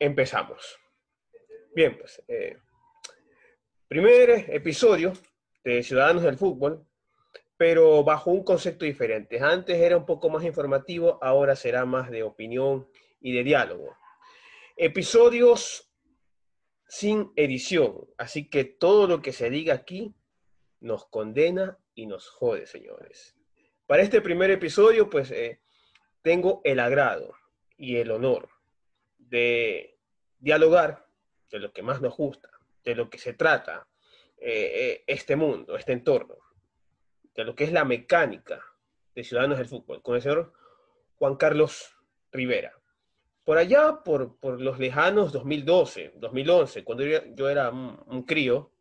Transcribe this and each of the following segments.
empezamos. Bien, pues, eh, primer episodio de Ciudadanos del Fútbol, pero bajo un concepto diferente. Antes era un poco más informativo, ahora será más de opinión y de diálogo. Episodios sin edición, así que todo lo que se diga aquí nos condena y nos jode, señores. Para este primer episodio, pues eh, tengo el agrado y el honor de dialogar de lo que más nos gusta, de lo que se trata eh, eh, este mundo, este entorno, de lo que es la mecánica de Ciudadanos del Fútbol, con el señor Juan Carlos Rivera. Por allá, por, los lejanos 2012, 2011, cuando yo, era un, crío,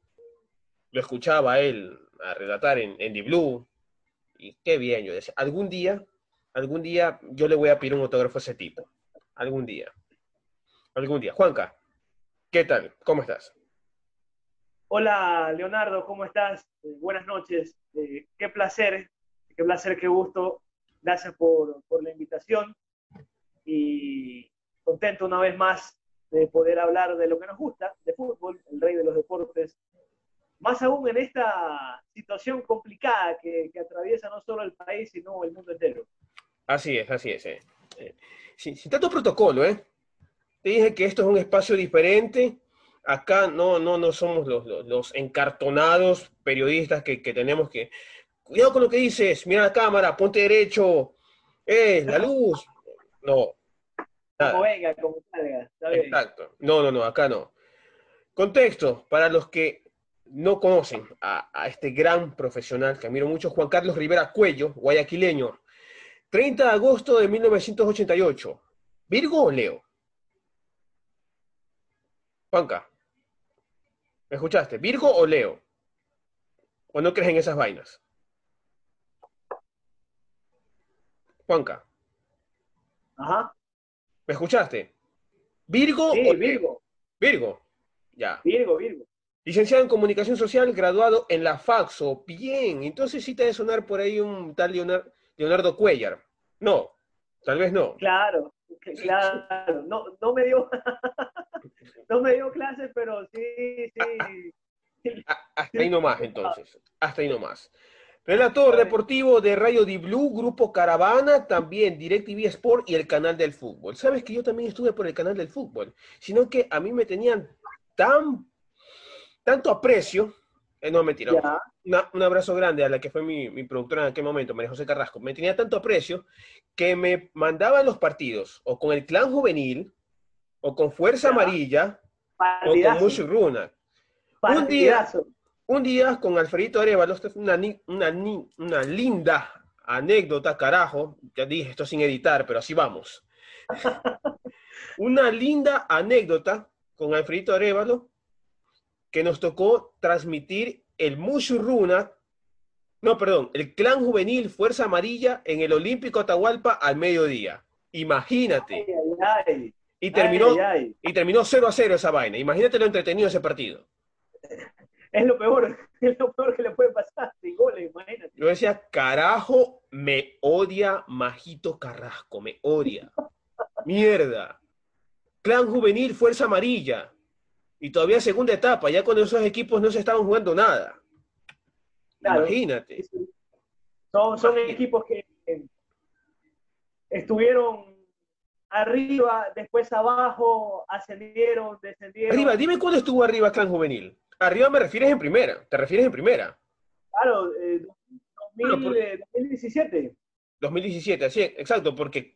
lo escuchaba él a relatar en, en The Blue, y qué bien, yo decía, algún día, algún día yo le voy a pedir un autógrafo a ese tipo, algún día, algún día. Juanca, ¿qué tal? ¿Cómo estás? Hola, Leonardo, ¿cómo estás? Eh, buenas noches. Eh, qué placer, qué placer, qué gusto. Gracias por, la invitación y contento una vez más de poder hablar de lo que nos gusta, de fútbol, el rey de los deportes. Más aún en esta situación complicada que, atraviesa no solo el país, sino el mundo entero. Así es, así es. Eh. sin, tanto protocolo, ¿eh? Te dije que esto es un espacio diferente, acá no, no, no somos los, encartonados periodistas que, tenemos que... Cuidado con lo que dices, mira la cámara, ponte derecho, eh, la luz. No. Como venga, como salga. Exacto. No, no, no, acá no. Contexto, para los que no conocen a, a, este gran profesional que admiro mucho, Juan Carlos Rivera Cuello, guayaquileño. 30 de agosto de 1988. ¿Virgo o Leo? Juanca. ¿Me escuchaste? ¿Virgo o Leo? ¿O no crees en esas vainas? Juanca. Ajá. ¿Me escuchaste? ¿Virgo sí, o Virgo? Virgo. Ya. Virgo, Virgo. Licenciado en Comunicación Social, graduado en la Faxo. Bien, entonces sí te debe sonar por ahí un tal Leonardo, Leonardo Cuellar. No, tal vez no. Claro, claro. No, no me dio. no me dio clases, pero sí, sí. Hasta ahí nomás, entonces. Hasta ahí nomás. Relator deportivo de Radio Di Blue, Grupo Caravana, también DirecTV Sport y el canal del fútbol. Sabes que yo también estuve por el canal del fútbol, sino que a mí me tenían tan, tanto aprecio, eh, no mentira, un abrazo grande a la que fue mi, mi, productora en aquel momento, María José Carrasco, me tenía tanto aprecio que me mandaban los partidos o con el clan juvenil o con Fuerza Amarilla, o con Mushruna. Un día, un día con Alfredito Arevalo, una, una, una linda anécdota, carajo, ya dije esto sin editar, pero así vamos. una linda anécdota con Alfredito Arevalo que nos tocó transmitir el Mushuruna, no, perdón, el clan juvenil Fuerza Amarilla en el Olímpico Atahualpa al mediodía. Imagínate. Y terminó, y terminó 0 a 0 esa vaina. Imagínate lo entretenido ese partido. Es lo peor, es lo peor que le puede pasar, sin goles, imagínate. Yo decía, carajo, me odia Majito Carrasco, me odia. Mierda. Clan juvenil, fuerza amarilla. Y todavía segunda etapa, ya cuando esos equipos no se estaban jugando nada. Imagínate. Son, son equipos que estuvieron arriba, después abajo, ascendieron, descendieron. Arriba, dime cuándo estuvo arriba Clan Juvenil. Arriba me refieres en primera, te refieres en primera. Claro, eh, 2017. 2017, así, exacto, porque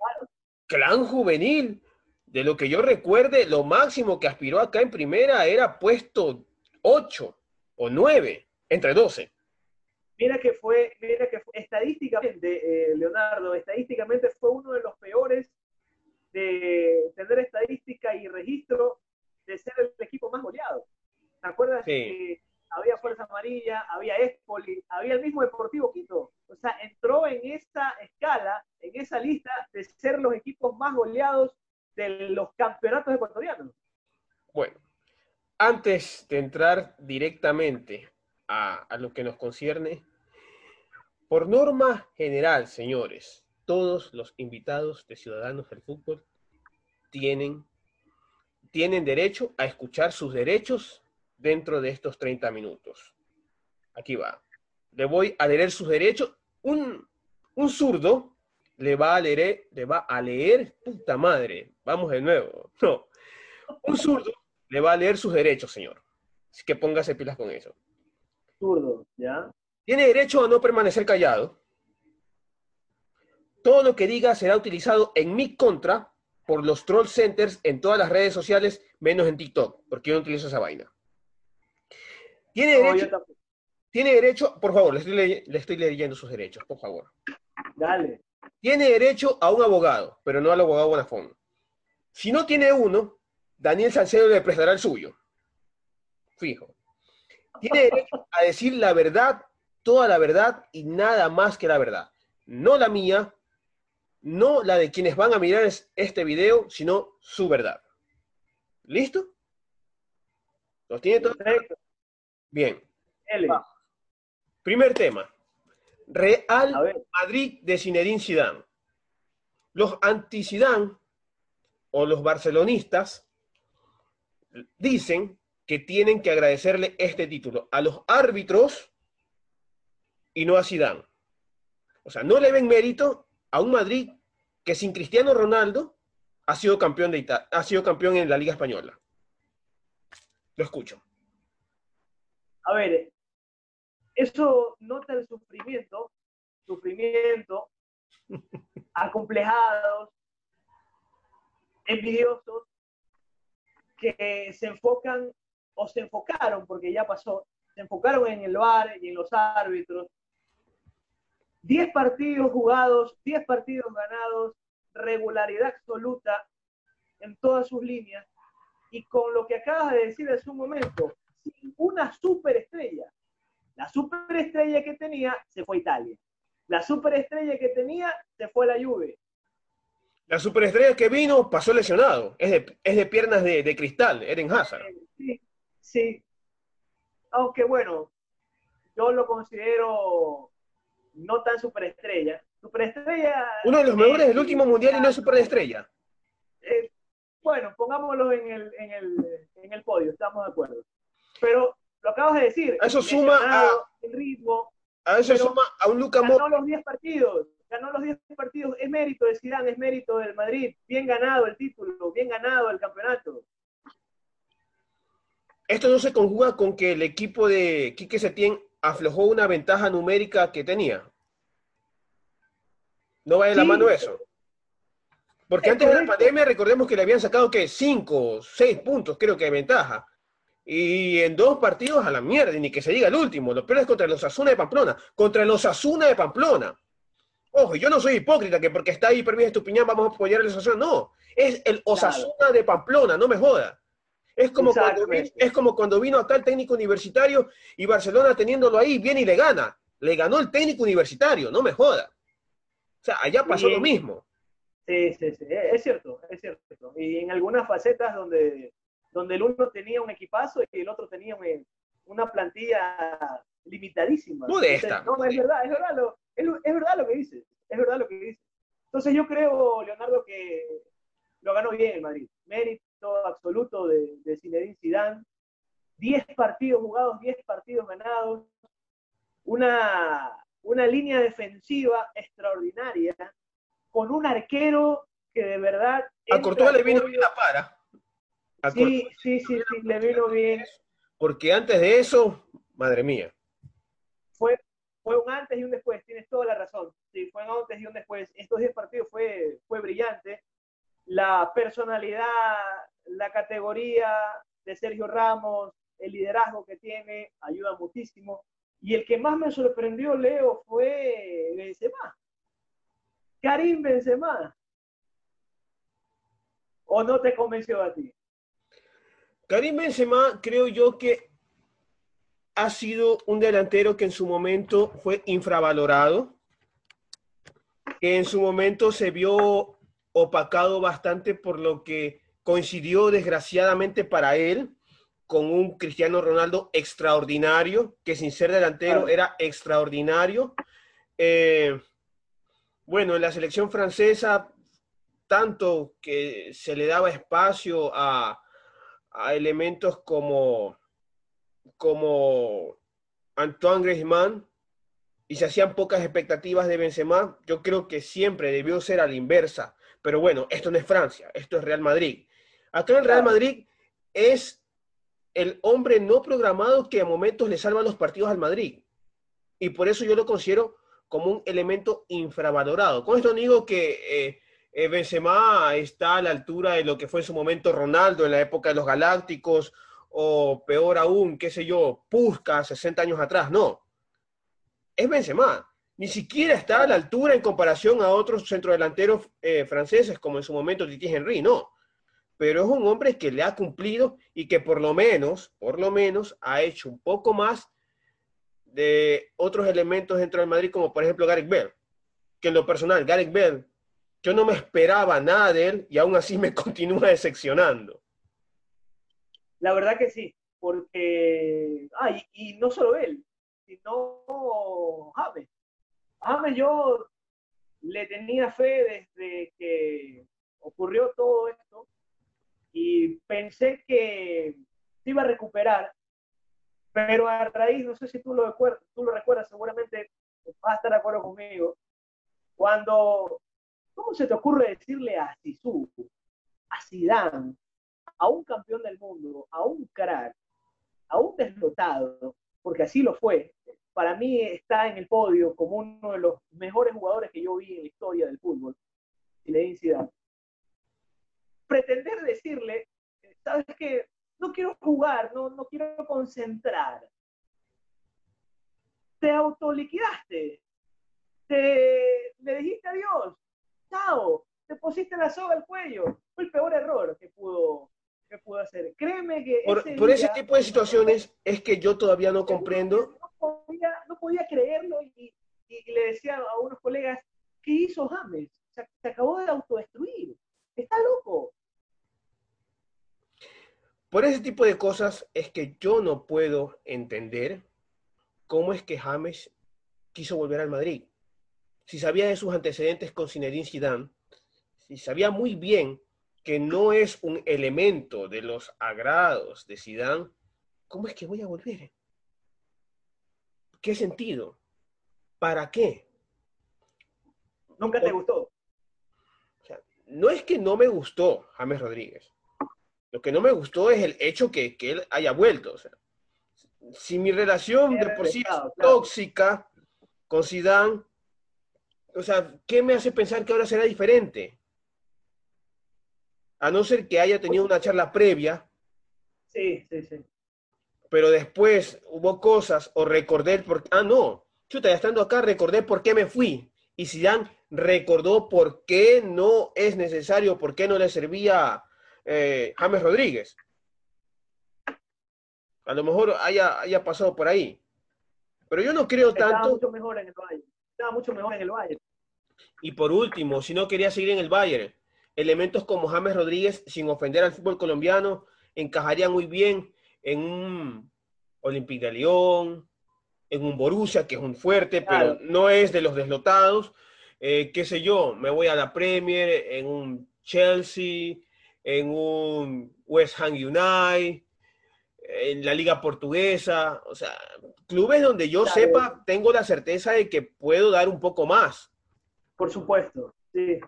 Clan Juvenil, de lo que yo recuerde, lo máximo que aspiró acá en primera era puesto 8 o 9, entre 12. Mira que fue, mira que fue, estadísticamente, eh, Leonardo, estadísticamente fue uno de los peores de tener estadística y registro de ser el equipo más goleado. ¿Te acuerdas que había Fuerza Amarilla, había Espoli, había el mismo Deportivo Quito? O sea, entró en esa escala, en esa lista de ser los equipos más goleados de los campeonatos ecuatorianos. Bueno, antes de entrar directamente a, a lo que nos concierne, por norma general, señores, todos los invitados de Ciudadanos del Fútbol tienen tienen derecho a escuchar sus derechos dentro de estos 30 minutos. Aquí va. Le voy a leer sus derechos. Un, un zurdo le va a leer, le va a leer, puta madre, vamos de nuevo. No, un zurdo le va a leer sus derechos, señor. Así que póngase pilas con eso. Zurdo, ¿ya? Tiene derecho a no permanecer callado. Todo lo que diga será utilizado en mi contra por los troll centers en todas las redes sociales, menos en TikTok, porque yo no utilizo esa vaina. Tiene derecho, tiene derecho, por favor, le estoy, ley- le estoy leyendo sus derechos, por favor. Dale. Tiene derecho a un abogado, pero no al abogado Bonafón. Si no tiene uno, Daniel Salcedo le prestará el suyo. Fijo. Tiene derecho a decir la verdad, toda la verdad y nada más que la verdad. No la mía, no la de quienes van a mirar es- este video, sino su verdad. ¿Listo? ¿Los tiene todos? Bien. L. Primer tema. Real Madrid de Zinedine Zidane. Los anti-Zidane o los barcelonistas dicen que tienen que agradecerle este título a los árbitros y no a Zidane. O sea, no le ven mérito a un Madrid que sin Cristiano Ronaldo ha sido campeón de Ita- ha sido campeón en la Liga española. Lo escucho. a ver, eso nota el sufrimiento, sufrimiento, acomplejados, envidiosos, que se enfocan o se enfocaron, porque ya pasó, se enfocaron en el VAR y en los árbitros. 10 partidos jugados, 10 partidos ganados, regularidad absoluta en todas sus líneas. Y con lo que acabas de decir hace un momento, sin una superestrella. La superestrella que tenía se fue a Italia. La superestrella que tenía se fue a la Juve. La superestrella que vino pasó lesionado. Es de, es de piernas de, de cristal, Eren Hazard. Sí, sí. Aunque bueno, yo lo considero no tan superestrella. Superestrella. Uno de los mejores eh, del último mundial y no es superestrella. eh, bueno, pongámoslo en el, en, el, en el podio, estamos de acuerdo. Pero lo acabas de decir. Eso suma lesionado, El ritmo, A eso suma a un Luca ganó los 10 partidos, ganó los 10 partidos, es mérito de Zidane, es mérito del Madrid, bien ganado el título, bien ganado el campeonato. Esto no se conjuga con que el equipo de Quique Setién aflojó una ventaja numérica que tenía. No va de la mano eso. Porque Es antes de la pandemia recordemos que le habían sacado que 5, 6 puntos, creo que de ventaja. Y en dos partidos a la mierda, y ni que se diga el último. Lo peor es contra los Asuna de Pamplona. Contra los Asuna de Pamplona. Ojo, yo no soy hipócrita que porque está ahí Permiso Estupiñán vamos a apoyar a los Osasuna. No, es el Osasuna de Pamplona, no me joda. Es como, cuando es como cuando vino acá el técnico universitario y Barcelona teniéndolo ahí, viene y le gana. Le ganó el técnico universitario, no me joda. O sea, allá pasó lo mismo. Sí, sí, sí, es cierto, es cierto. Y en algunas facetas donde, donde el uno tenía un equipazo y el otro tenía un- una plantilla limitadísima. Modesta. Entonces, no, es verdad, es verdad, lo, es, es verdad lo que dices, es verdad lo que dices. Entonces yo creo, Leonardo, que lo ganó bien el Madrid. Mérito absoluto de, de Zinedine Zidane. 10 partidos jugados, 10 partidos ganados. Una, una línea defensiva extraordinaria con un arquero que de verdad... A Courtois le vino bien la para. A Sí, sí, sí, sí, le vino bien. porque antes de eso, madre mía. Fue, fue un antes y un después, tienes toda la razón. Sí, fue un antes y un después. Estos 10 partidos fue, fue brillante. La personalidad, la categoría de Sergio Ramos, el liderazgo que tiene, ayuda muchísimo. Y el que más me sorprendió, Leo, fue Benzema. Karim Benzema. ¿O no te convenció a ti? Karim Benzema, creo yo que ha sido un delantero que en su momento fue infravalorado, que en su momento se vio opacado bastante por lo que coincidió desgraciadamente para él con un Cristiano Ronaldo extraordinario, que sin ser delantero era extraordinario. Eh, bueno, en la selección francesa, tanto que se le daba espacio a, a elementos como, como Antoine Griezmann y se hacían pocas expectativas de Benzema, yo creo que siempre debió ser a la inversa. Pero bueno, esto no es Francia, esto es Real Madrid. Acá en Real Madrid es el hombre no programado que a momentos le salva los partidos al Madrid. Y por eso yo lo considero como un elemento infravalorado. Con esto no digo que eh, eh, Benzema está a la altura de lo que fue en su momento Ronaldo en la época de los Galácticos, o peor aún, qué sé yo, Pusca 60 años atrás. No. Es Benzema. Ni siquiera está a la altura en comparación a otros centrodelanteros eh, franceses, como en su momento Titi Henry. No pero es un hombre que le ha cumplido y que por lo menos, por lo menos, ha hecho un poco más de otros elementos dentro del Madrid, como por ejemplo Gareth Bell, que en lo personal, Gareth Bell, yo no me esperaba nada de él y aún así me continúa decepcionando. La verdad que sí, porque, ay, y no solo él, sino James. James yo le tenía fe desde que ocurrió todo esto y pensé que se iba a recuperar, pero a raíz, no sé si tú lo, recuerdas, tú lo recuerdas, seguramente vas a estar de acuerdo conmigo, cuando, ¿cómo se te ocurre decirle a Sisu, a Zidane, a un campeón del mundo, a un crack, a un deslotado, porque así lo fue, para mí está en el podio como uno de los mejores jugadores que yo vi en la historia del fútbol, Zinedine Zidane pretender decirle, sabes que no quiero jugar, no, no quiero concentrar. Te autoliquidaste, te, le dijiste adiós, chao, te pusiste la soga al cuello. Fue el peor error que pudo, que pudo hacer. Créeme que... Por, ese, por ese tipo de situaciones es que yo todavía no comprendo. No podía, no podía creerlo y, y, le decía a unos colegas, ¿qué hizo James? Se, se acabó de autodestruir. Está loco. Por ese tipo de cosas es que yo no puedo entender cómo es que James quiso volver al Madrid. Si sabía de sus antecedentes con Zinedine Zidane, si sabía muy bien que no es un elemento de los agrados de Zidane, ¿cómo es que voy a volver? ¿Qué sentido? ¿Para qué? ¿Nunca te gustó? no es que no me gustó James Rodríguez. Lo que no me gustó es el hecho que, que él haya vuelto. O sea, si mi relación de por sí es tóxica con Zidane, o sea, ¿qué me hace pensar que ahora será diferente? A no ser que haya tenido una charla previa. Sí, sí, sí. Pero después hubo cosas o recordé el por Ah, no. Chuta, ya estando acá recordé por qué me fui. Y Zidane recordó por qué no es necesario, por qué no le servía eh, James Rodríguez. A lo mejor haya, haya pasado por ahí. Pero yo no creo Estaba tanto. mucho mejor en el Bayern. Estaba mucho mejor en el Bayern. Y por último, si no quería seguir en el Bayern, elementos como James Rodríguez, sin ofender al fútbol colombiano, encajarían muy bien en un Olympique de Lyon, en un Borussia, que es un fuerte, pero no es de los deslotados. Eh, qué sé yo, me voy a la Premier, en un Chelsea, en un West Ham United, en la liga portuguesa, o sea, clubes donde yo sepa, tengo la certeza de que puedo dar un poco más. Por supuesto, sí.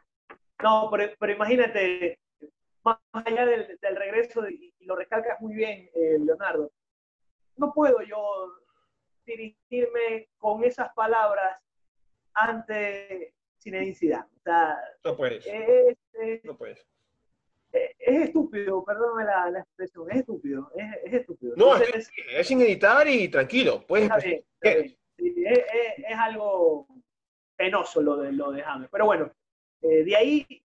No, pero, imagínate, más allá del, regreso, y, lo recalcas muy bien, eh, Leonardo, no puedo yo dirigirme con esas palabras ante sin O no puedes. no puedes es estúpido, perdóname la, la, expresión, es estúpido, es, es estúpido. No, es, es, sin editar y tranquilo, puedes es, es, algo penoso lo de, lo de James. Pero bueno, eh, de ahí,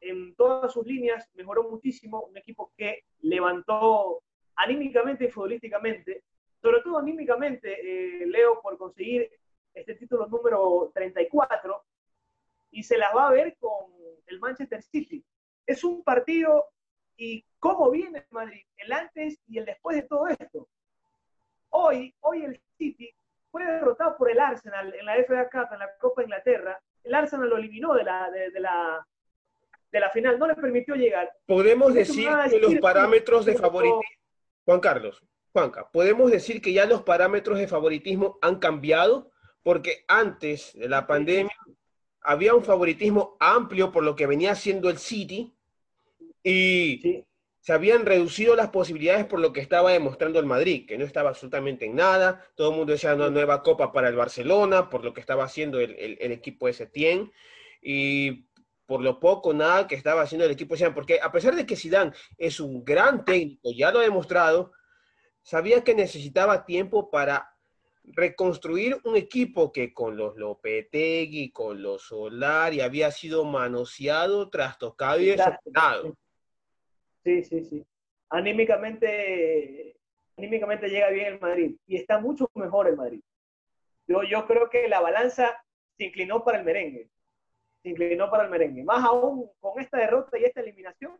en todas sus líneas, mejoró muchísimo, un equipo que levantó anímicamente y futbolísticamente, sobre todo anímicamente, eh, Leo, por conseguir este título número 34, y se las va a ver con el Manchester City es un partido y cómo viene Madrid, el antes y el después de todo esto. Hoy, hoy el City fue derrotado por el Arsenal en la FA Cup, en la Copa de Inglaterra. El Arsenal lo eliminó de la, de, la, de la final, no le permitió llegar. Podemos decir que los parámetros de favoritismo, Juan Carlos, Juanca, podemos decir que ya los parámetros de favoritismo han cambiado, porque antes de la pandemia había un favoritismo amplio por lo que venía haciendo el City y se habían reducido las posibilidades por lo que estaba demostrando el Madrid, que no estaba absolutamente en nada. Todo el mundo decía una nueva copa para el Barcelona, por lo que estaba haciendo el, equipo de Setién. Y por lo poco, nada que estaba haciendo el equipo de porque a pesar de que Zidane es un gran técnico, ya lo ha demostrado, sabía que necesitaba tiempo para reconstruir un equipo que con los Lopetegui, con los Solari había sido manoseado, trastocado y desordenado. Sí, sí, sí. Anímicamente, anímicamente llega bien el Madrid y está mucho mejor el Madrid. Yo, yo creo que la balanza se inclinó para el merengue. Se inclinó para el merengue. Más aún con esta derrota y esta eliminación.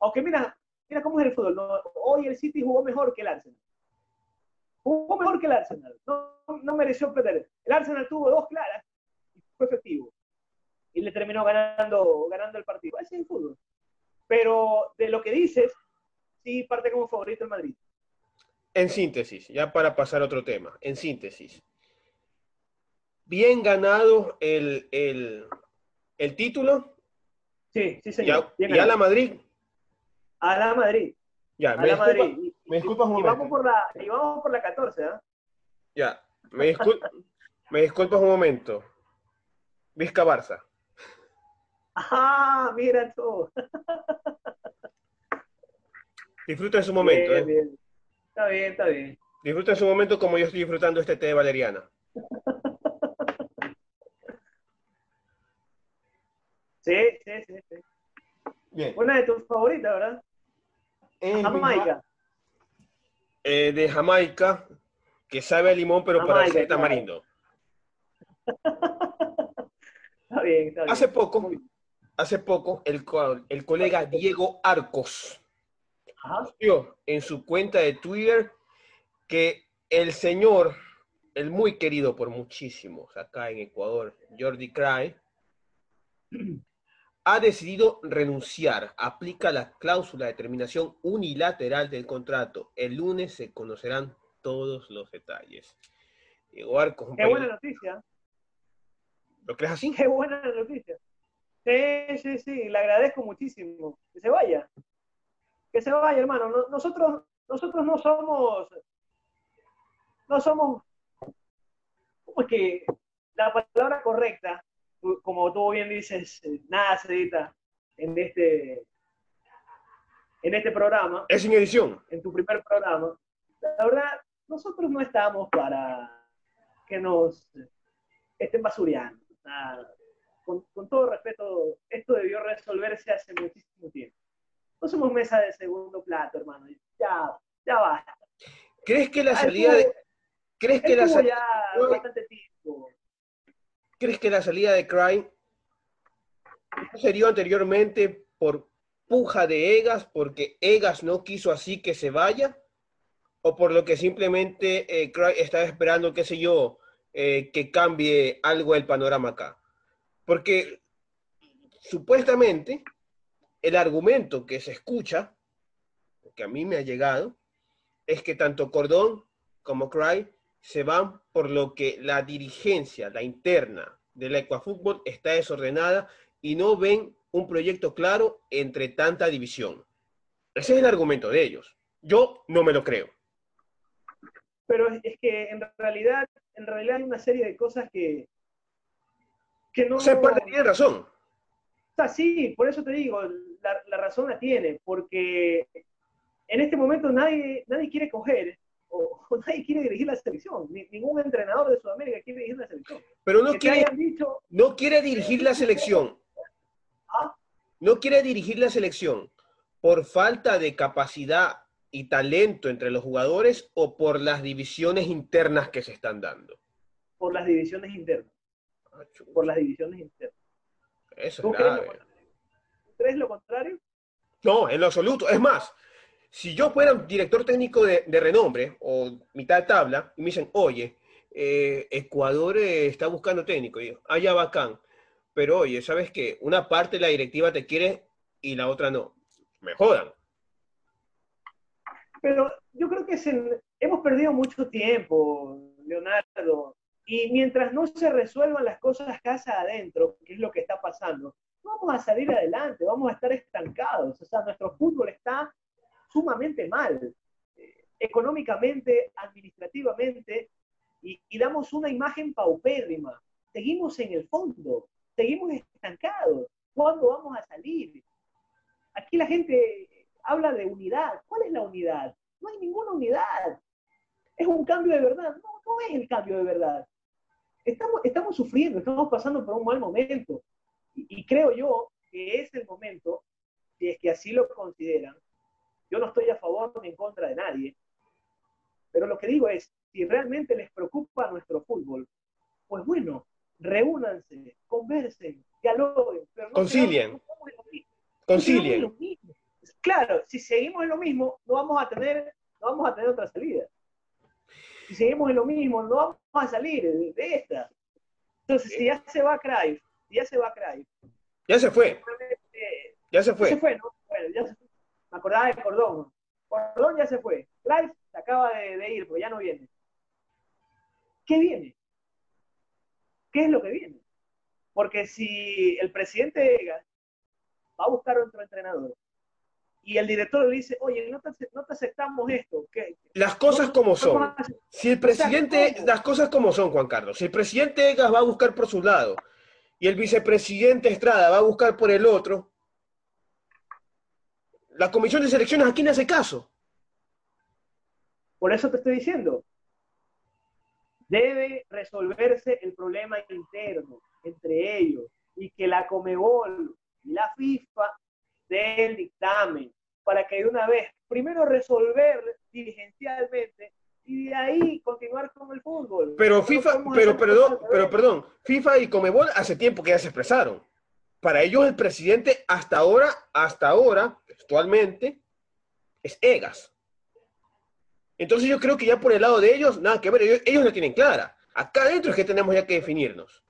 Aunque mira, mira cómo es el fútbol. Hoy el City jugó mejor que el Arsenal. Jugó mejor que el Arsenal. No, no mereció perder. El Arsenal tuvo dos claras y fue efectivo. Y le terminó ganando, ganando el partido. Ese es el fútbol. Pero de lo que dices, sí parte como favorito el Madrid. En síntesis, ya para pasar a otro tema, en síntesis. Bien ganado el, título. Sí, sí, señor. ¿Y a la Madrid? A la Madrid. Ya, a me, la Madrid. me disculpas un momento. Y vamos por la, y vamos por la 14, ¿eh? Ya, me, disculpas, me disculpas un momento. Vizca Barça. Ah, mira todo. Disfruta en su momento. ¿eh? Está bien, está bien. Disfruta en su momento como yo estoy disfrutando este té de valeriana. Sí, sí, sí, sí. Bien. Una de tus favoritas, ¿verdad? Jamaica. Eh, de Jamaica, que sabe a limón, pero para ser tamarindo. está bien, está bien. Hace poco, hace poco, el, el colega Diego Arcos en su cuenta de Twitter que el señor, el muy querido por muchísimos acá en Ecuador, Jordi Cray, ha decidido renunciar. Aplica la cláusula de terminación unilateral del contrato. El lunes se conocerán todos los detalles. Diego Arcos. Qué buena noticia. ¿Lo crees así? Qué buena noticia. Sí, sí, sí, le agradezco muchísimo. Que se vaya. Que se vaya, hermano. Nosotros, nosotros no somos, no somos, ¿cómo es que la palabra correcta, como tú bien dices, nada se edita en este, en este programa. Es sin edición. En tu primer programa. La verdad, nosotros no estamos para que nos estén basureando con, todo respeto, esto debió resolverse hace muchísimo tiempo. No somos mesa de segundo plato, hermano. Ya, ya basta. ¿Crees que la salida de... ¿Crees que la salida... ¿Crees que la salida de Cry sería anteriormente por puja de Egas, porque Egas no quiso así que se vaya? ¿O por lo que simplemente eh, Cry estaba esperando, qué sé yo, eh, que cambie algo el panorama acá? Porque supuestamente el argumento que se escucha, que a mí me ha llegado, es que tanto Cordón como Cry se van por lo que la dirigencia, la interna de la Ecuafútbol está desordenada y no ven un proyecto claro entre tanta división. Ese es el argumento de ellos. Yo no me lo creo. Pero es que en realidad, en realidad hay una serie de cosas que, que no... Se puede tener razón. O sea, sí, por eso te digo, la, razón la tiene, porque en este momento nadie, nadie quiere coger o, nadie quiere dirigir la selección. ningún entrenador de Sudamérica quiere dirigir la selección. Pero no, quiere, no quiere dirigir la selección. ¿Ah? No quiere dirigir la selección por falta de capacidad y talento entre los jugadores o por las divisiones internas que se están dando. Por las divisiones internas por las divisiones internas. Eso es grave. Crees lo, contrario? No, en lo absoluto. Es más, si yo fuera un director técnico de, renombre o mitad de tabla y me dicen, oye, eh, Ecuador eh, está buscando técnico, y yo, allá bacán, pero oye, ¿sabes qué? Una parte de la directiva te quiere y la otra no. Me jodan. Pero yo creo que hemos perdido mucho tiempo, Leonardo, y mientras no se resuelvan las cosas casa adentro, que es lo que está pasando, no vamos a salir adelante, vamos a estar estancados. O sea, nuestro fútbol está sumamente mal, eh, económicamente, administrativamente, y, y damos una imagen paupérrima. Seguimos en el fondo, seguimos estancados. ¿Cuándo vamos a salir? Aquí la gente habla de unidad. ¿Cuál es la unidad? No hay ninguna unidad. Es un cambio de verdad. No, no es el cambio de verdad. Estamos, estamos sufriendo, estamos pasando por un mal momento. Y, creo yo que es el momento, si es que así lo consideran, yo no estoy a favor ni en contra de nadie, pero lo que digo es, si realmente les preocupa nuestro fútbol, pues bueno, reúnanse, conversen, dialoguen. Concilien. Concilien. Claro, si seguimos en lo mismo, no vamos a tener, no vamos a tener otra salida. Si seguimos en lo mismo, no vamos a salir de, esta. Entonces, si ya se va Craig, si ya se va Craig. Ya se fue. Ya se fue. Ya se fue, ¿no? Bueno, ya se fue. Me acordaba de Cordón. Cordón ya se fue. Craig se acaba de, de ir, pero ya no viene. ¿Qué viene? ¿Qué es lo que viene? Porque si el presidente Egas va a buscar otro entrenador y el director le dice, oye, no te, aceptamos esto. las cosas como son. Si el presidente, las cosas como son, Juan Carlos, si el presidente Egas va a buscar por su lado y el vicepresidente Estrada va a buscar por el otro, la comisión de selecciones aquí no hace caso. Por eso te estoy diciendo, debe resolverse el problema interno entre ellos y que la Comebol y la FIFA den dictamen para que de una vez, primero resolver dirigencialmente y de ahí continuar con el fútbol. Pero FIFA, pero perdón, pero perdón, FIFA y Comebol hace tiempo que ya se expresaron. Para ellos el presidente hasta ahora, hasta ahora, actualmente, es EGAS. Entonces yo creo que ya por el lado de ellos, nada que ver, ellos, ellos la tienen clara. Acá adentro es que tenemos ya que definirnos.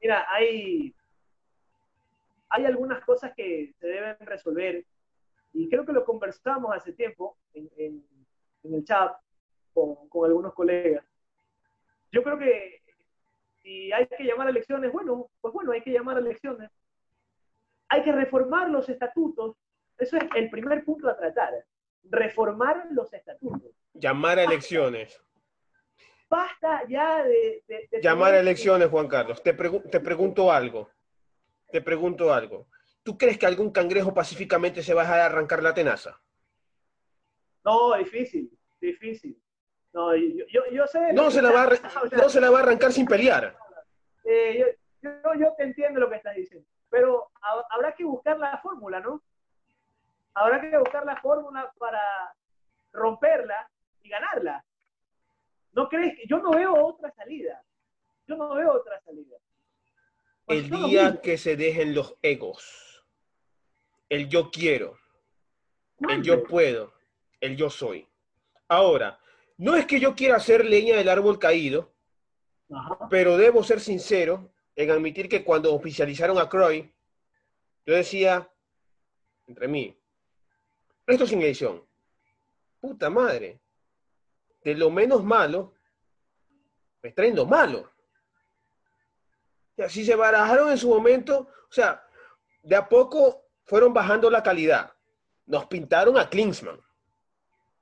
Mira, hay, hay algunas cosas que se deben resolver y creo que lo conversamos hace tiempo en, en, el chat con, con, algunos colegas. Yo creo que si hay que llamar a elecciones, bueno, pues bueno, hay que llamar a elecciones. Hay que reformar los estatutos. Eso es el primer punto a tratar reformar los estatutos. Llamar a elecciones. Basta ya de... Llamar a elecciones, Juan Carlos. Te, te pregunto algo. Te pregunto algo. ¿Tú crees que algún cangrejo pacíficamente se va a dejar arrancar la tenaza? No, difícil, difícil. No, yo, yo, sé... No se, la va a, no se la va a arrancar sin pelear. Eh, yo, yo, te entiendo lo que estás diciendo, pero habrá que buscar la fórmula, ¿no? habrá que buscar la fórmula para romperla y ganarla. ¿No crees que yo no veo otra salida? Yo no veo otra salida. El día que se dejen los egos, el yo quiero, el yo puedo, el yo soy. Ahora, no es que yo quiera hacer leña del árbol caído, pero debo ser sincero en admitir que cuando oficializaron a Croy, yo decía, entre mí, esto sin edición. Puta madre. De lo menos malo, me traen lo malo. Y así se barajaron en su momento, o sea, de a poco fueron bajando la calidad. Nos pintaron a Klinsmann.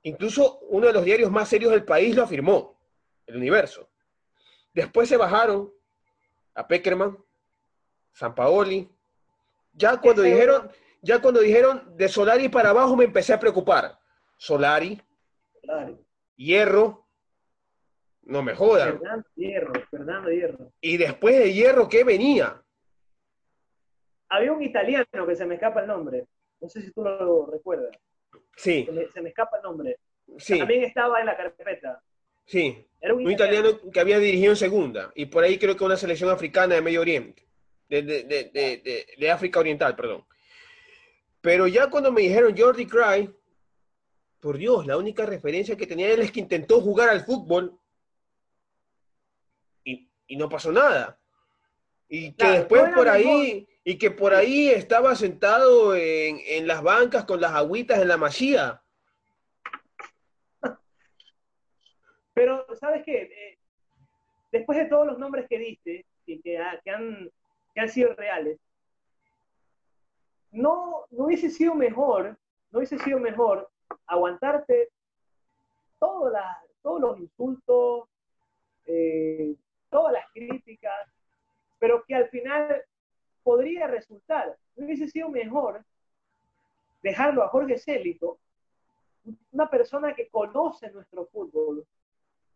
Incluso uno de los diarios más serios del país lo afirmó, el Universo. Después se bajaron a Peckerman, San Paoli. Ya cuando dijeron, ya cuando dijeron de Solari para abajo me empecé a preocupar. Solari, Hierro, no me jodan. Fernando Hierro, Fernando Hierro. Y después de Hierro, ¿qué venía? Había un italiano que se me escapa el nombre. No sé si tú lo recuerdas. Sí. Se me, escapa el nombre. Sí. También estaba en la carpeta. Sí. Era un, italiano. que había dirigido en segunda. Y por ahí creo que una selección africana de Medio Oriente. de, de, de África Oriental, perdón. Pero ya cuando me dijeron Jordi Cry, por Dios, la única referencia que tenía él es que intentó jugar al fútbol y, no pasó nada. Y que después por ahí, y que por ahí estaba sentado en, en, las bancas con las agüitas en la masía. Pero, ¿sabes qué? Eh, después de todos los nombres que diste, y que, que, han, que han sido reales, no, no hubiese sido mejor, no hubiese sido mejor aguantarte todas las, todos los insultos, eh, todas las críticas, pero que al final podría resultar, no hubiese sido mejor dejarlo a Jorge Célico, una persona que conoce nuestro fútbol,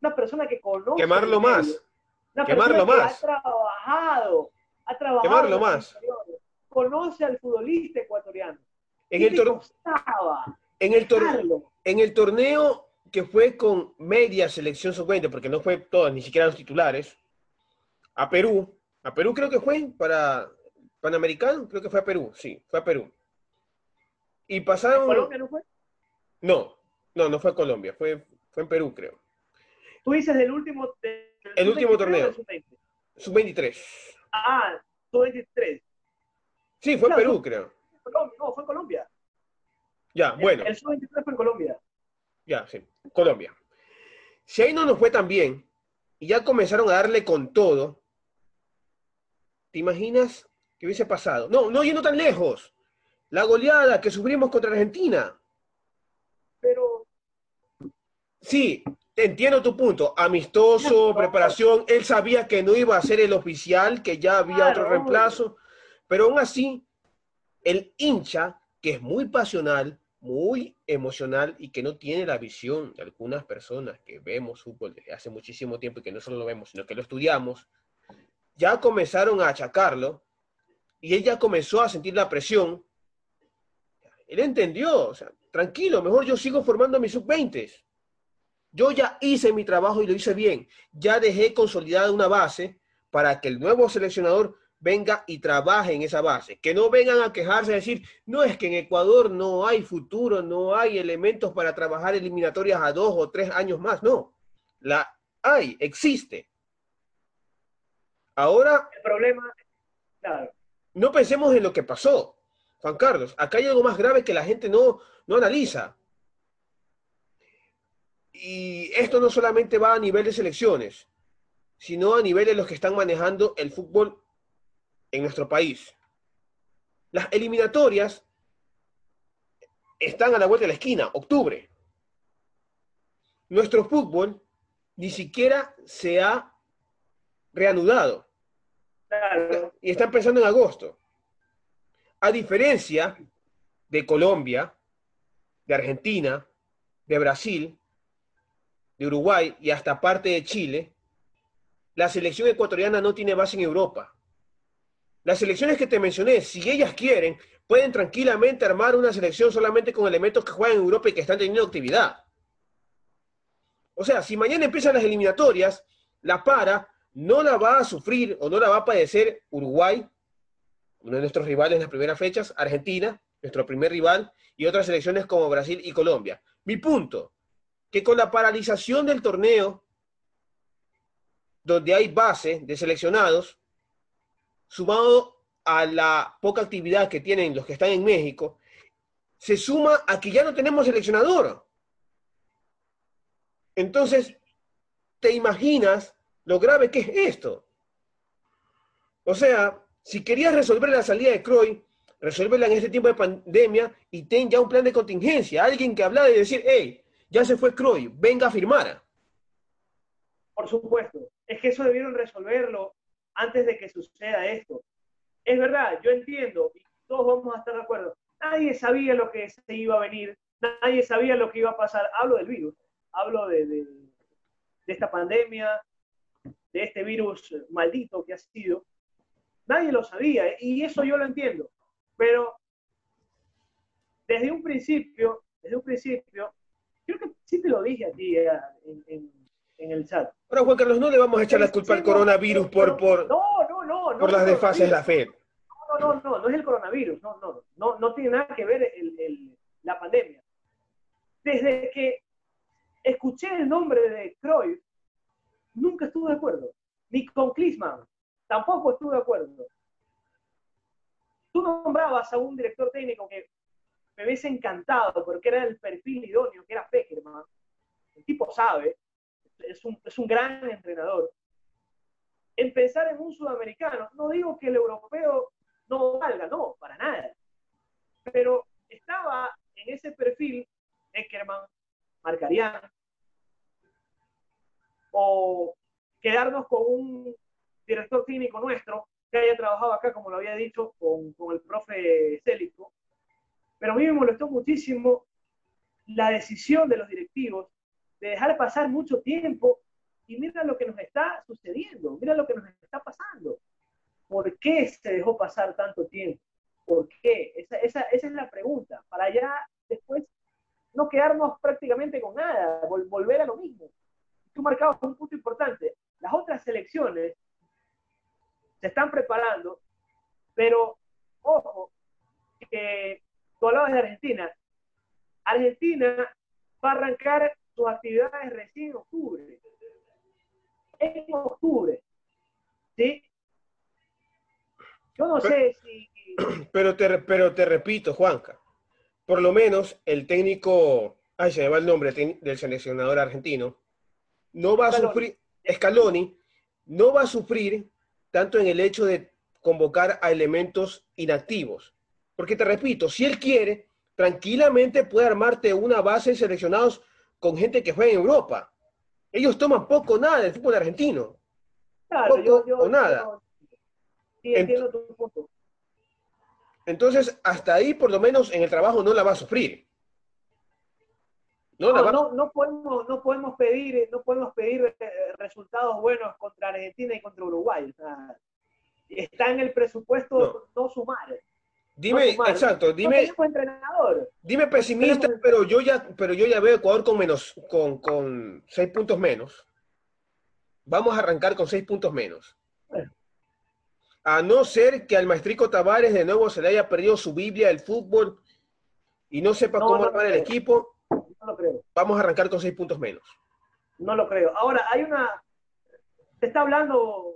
una persona que conoce... Quemarlo más. Quemarlo más. ha trabajado, ha trabajado. Quemarlo más. Conoce al futbolista ecuatoriano. En el, en, el en el torneo que fue con media selección sub-20, porque no fue todas, ni siquiera los titulares, a Perú. A Perú creo que fue para Panamericano, creo que fue a Perú, sí, fue a Perú. Y pasaron... ¿Colombia no fue? No, no, no fue a Colombia, fue, fue en Perú, creo. Tú dices del último... el último torneo. Sub-23. ah, sub-23. Sí, fue en Perú, creo. no, fue en Colombia. Ya, bueno. El, sub-23 fue en Colombia. Ya, sí. Colombia. Si ahí no nos fue tan bien y ya comenzaron a darle con todo, ¿te imaginas qué hubiese pasado? No, no yendo tan lejos. La goleada que sufrimos contra Argentina. Pero. Sí, entiendo tu punto. Amistoso, preparación. Él sabía que no iba a ser el oficial, que ya había otro reemplazo. Pero aún así, el hincha, que es muy pasional, muy emocional y que no tiene la visión de algunas personas que vemos fútbol desde hace muchísimo tiempo y que no solo lo vemos, sino que lo estudiamos, ya comenzaron a achacarlo y él ya comenzó a sentir la presión. Él entendió, o sea, tranquilo, mejor yo sigo formando mis sub-20. Yo ya hice mi trabajo y lo hice bien. Ya dejé consolidada una base para que el nuevo seleccionador venga y trabaje en esa base. Que no vengan a quejarse y decir, no es que en Ecuador no hay futuro, no hay elementos para trabajar eliminatorias a dos o tres años más. No, la hay, existe. Ahora... El problema, No pensemos en lo que pasó, Juan Carlos. Acá hay algo más grave que la gente no, no analiza. Y esto no solamente va a nivel de selecciones, sino a nivel de los que están manejando el fútbol en nuestro país. Las eliminatorias están a la vuelta de la esquina, octubre. Nuestro fútbol ni siquiera se ha reanudado. Y está empezando en agosto. A diferencia de Colombia, de Argentina, de Brasil, de Uruguay y hasta parte de Chile, la selección ecuatoriana no tiene base en Europa. Las selecciones que te mencioné, si ellas quieren, pueden tranquilamente armar una selección solamente con elementos que juegan en Europa y que están teniendo actividad. O sea, si mañana empiezan las eliminatorias, la para no la va a sufrir o no la va a padecer Uruguay, uno de nuestros rivales en las primeras fechas, Argentina, nuestro primer rival, y otras selecciones como Brasil y Colombia. Mi punto, que con la paralización del torneo, donde hay base de seleccionados, sumado a la poca actividad que tienen los que están en México, se suma a que ya no tenemos seleccionador. Entonces, ¿te imaginas lo grave que es esto? O sea, si querías resolver la salida de Croy, resuélvela en este tiempo de pandemia y ten ya un plan de contingencia. Alguien que habla de decir, hey, ya se fue Croy, venga a firmar. Por supuesto. Es que eso debieron resolverlo antes de que suceda esto. Es verdad, yo entiendo, y todos vamos a estar de acuerdo, nadie sabía lo que se iba a venir, nadie sabía lo que iba a pasar. Hablo del virus, hablo de, de, esta pandemia, de este virus maldito que ha sido. Nadie lo sabía, y eso yo lo entiendo. Pero desde un principio, desde un principio, creo que sí te lo dije a ti en en el chat. Ahora, Juan Carlos, no le vamos a echar la culpa al coronavirus por, por, no, no, no, por las desfases de la fe. No, no, no, no es el coronavirus, no, no, no, no tiene nada que ver el, el, la pandemia. Desde que escuché el nombre de Cruyff, nunca estuve de acuerdo, ni con Klinsmann tampoco estuve de acuerdo. Tú nombrabas a un director técnico que me hubiese encantado porque era el perfil idóneo, que era Peckerman. El tipo sabe, es un, es un gran entrenador. Empezar en un sudamericano, no digo que el europeo no valga, no, para nada. Pero estaba en ese perfil Eckerman, Marcarián, o quedarnos con un director técnico nuestro que haya trabajado acá, como lo había dicho, con, con el profe Célico. Pero a mí me molestó muchísimo la decisión de los directivos de dejar pasar mucho tiempo y mira lo que nos está sucediendo, mira lo que nos está pasando. ¿Por qué se dejó pasar tanto tiempo? ¿Por qué? Esa, esa, esa es la pregunta. Para ya después no quedarnos prácticamente con nada, volver a lo mismo. Tú marcabas un punto importante. Las otras selecciones se están preparando, pero ojo, que tú hablabas de Argentina. Argentina va a arrancar sus actividades recién en octubre. En octubre. ¿Sí? Yo no sé si... Pero te, pero te repito, Juanca, por lo menos el técnico, ay, se me va el nombre del seleccionador argentino, no va a sufrir, Scaloni, no va a sufrir tanto en el hecho de convocar a elementos inactivos. Porque te repito, si él quiere, tranquilamente puede armarte una base de seleccionados con gente que juega en Europa. Ellos toman poco o nada del fútbol argentino. Claro, poco yo, o nada. sí, entiendo tu punto. Entonces, hasta ahí, por lo menos en el trabajo, no la va a sufrir. No, no, no, podemos, no podemos pedir, no podemos pedir eh, resultados buenos contra Argentina y contra Uruguay. está en el presupuesto no, sumar. Dime, exacto, dime. Entrenador. Dime pesimista, pero yo ya, pero yo ya veo Ecuador con menos, con, con seis puntos menos. Vamos a arrancar con seis puntos menos. A no ser que al maestrico Tavares de nuevo se le haya perdido su Biblia del fútbol y no sepa cómo armar el equipo, no lo creo. Vamos a arrancar con seis puntos menos. No lo creo. Ahora, hay una. Se está hablando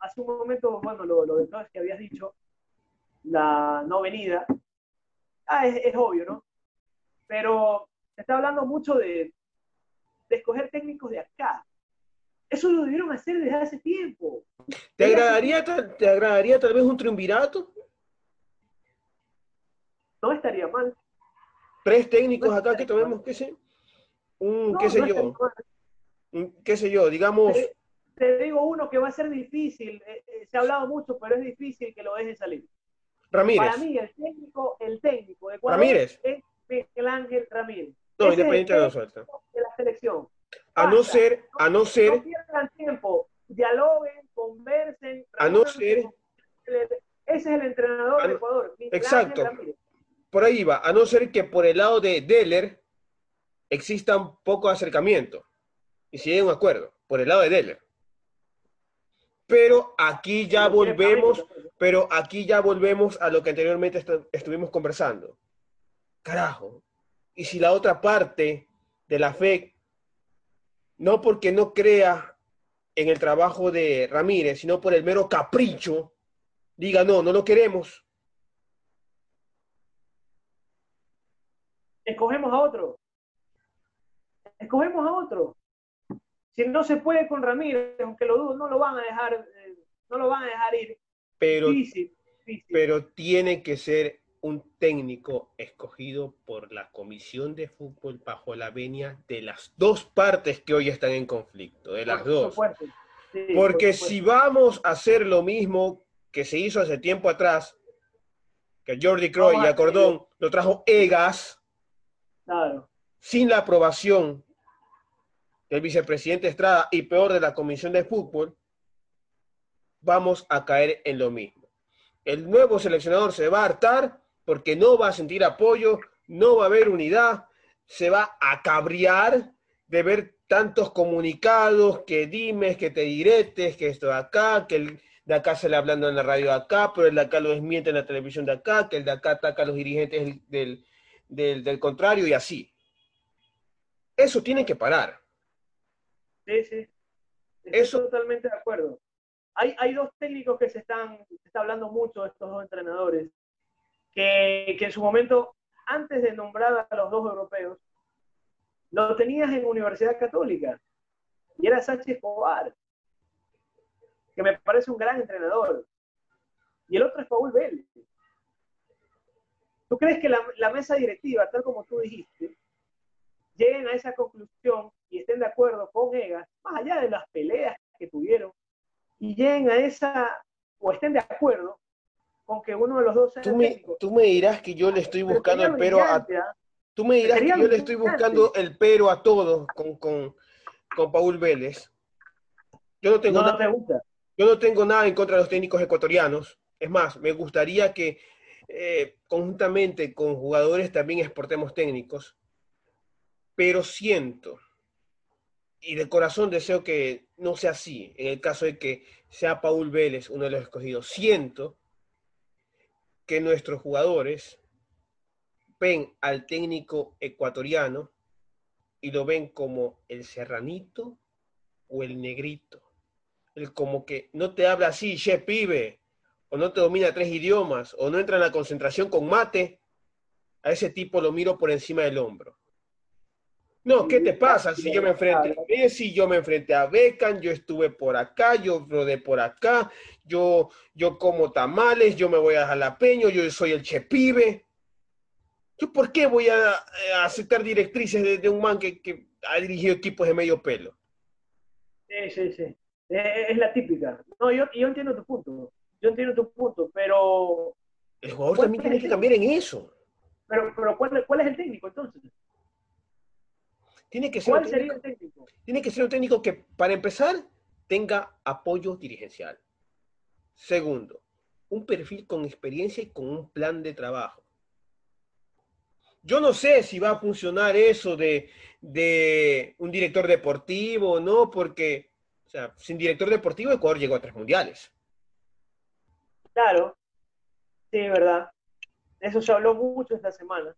hace un momento, bueno, lo, lo de todo que habías dicho, la no venida. Ah, es, obvio, ¿no? Pero se está hablando mucho de, de escoger técnicos de acá. Eso lo debieron hacer desde hace tiempo. ¿Te agradaría, ¿Te agradaría tal vez un triunvirato? No estaría mal tres técnicos acá que tomemos, qué sé, un, qué sé yo, qué sé yo, digamos... Te, digo uno que va a ser difícil, eh, eh, se ha hablado mucho, pero es difícil que lo deje salir. Ramírez. Para mí, el técnico, el técnico de Ecuador Ramírez. es Miguel Ángel Ramírez. No, independiente de nosotros. De la selección. A no ser, a no ser... No pierdan tiempo, dialoguen, conversen. A no ser... Ese es el entrenador de Ecuador. Miguel exacto. Ángel Ramírez por ahí va, a no ser que por el lado de Deller exista un poco de acercamiento y si hay un acuerdo, por el lado de Deller. Pero aquí ya volvemos, pero aquí ya volvemos a lo que anteriormente estuvimos conversando. Carajo. Y si la otra parte de la fe, no porque no crea en el trabajo de Ramírez, sino por el mero capricho, diga, no, no lo queremos, escogemos a otro. Escogemos a otro. Si no se puede con Ramírez, aunque lo dudo, no lo van a dejar, eh, no lo van a dejar ir. Pero, pero tiene que ser un técnico escogido por la Comisión de Fútbol bajo la venia de las dos partes que hoy están en conflicto, de las dos. Porque si vamos a hacer lo mismo que se hizo hace tiempo atrás, que Jordi Croy y a Cordón lo trajo Egas, sin la aprobación del vicepresidente Estrada y peor de la Comisión de Fútbol, vamos a caer en lo mismo. El nuevo seleccionador se va a hartar porque no va a sentir apoyo, no va a haber unidad, se va a cabrear de ver tantos comunicados, que dimes, que te diretes, que esto de acá, que el de acá se le hablando en la radio de acá, pero el de acá lo desmiente en la televisión de acá, que el de acá ataca a los dirigentes del, del, contrario y así. Eso tiene que parar. Sí, sí. Estoy Eso, totalmente de acuerdo. hay, hay dos técnicos que se están, se está hablando mucho de estos dos entrenadores, que, que en su momento, antes de nombrar a los dos europeos, lo tenías en Universidad Católica, y era Sánchez Escobar, que me parece un gran entrenador. Y el otro es Paul Vélez. ¿Tú crees que la, la mesa directiva, tal como tú dijiste, lleguen a esa conclusión y estén de acuerdo con Egas, más allá de las peleas que tuvieron, y lleguen a esa, o estén de acuerdo con que uno de los dos sea tú me, técnico. tú me dirás que yo le estoy buscando el pero a, ¿ah? tú me dirás que yo le estoy buscando el pero a todos con, con, con Paul Vélez. Yo no tengo No, no nada te gusta. Yo no tengo nada en contra de los técnicos ecuatorianos. Es más, me gustaría que eh, conjuntamente con jugadores también exportemos técnicos. Pero siento, y de corazón deseo que no sea así, en el caso de que sea Paul Vélez uno de los escogidos. Siento que nuestros jugadores ven al técnico ecuatoriano y lo ven como el serranito o el negrito el como que no te habla así, che pibe, o no te domina tres idiomas, o no entra en la concentración con mate, a ese tipo lo miro por encima del hombro. No, ¿qué te pasa? Si yo me enfrenté a Messi, yo me enfrenté a Beckham, yo estuve por acá, yo rodé por acá, yo, yo como tamales, yo me voy a jalapeño, yo soy el che pibe. ¿Yo por qué voy a, a aceptar directrices de, un man que, que ha dirigido equipos de medio pelo? Sí, sí, sí. Eh, Es la típica. No, yo, yo entiendo tu punto. Yo entiendo tu punto, pero, El jugador ¿Cuál también tiene que cambiar en eso. pero, pero ¿cuál, ¿cuál es el técnico entonces? Tiene que ser un ¿Cuál sería técnico- el técnico? Tiene que ser un técnico que, para empezar, tenga apoyo dirigencial. Segundo, un perfil con experiencia y con un plan de trabajo. Yo no sé si va a funcionar eso de, de un director deportivo o no, porque, o sea, sin director deportivo Ecuador llegó a tres mundiales. Claro. Sí, verdad. Eso se habló mucho esta semana.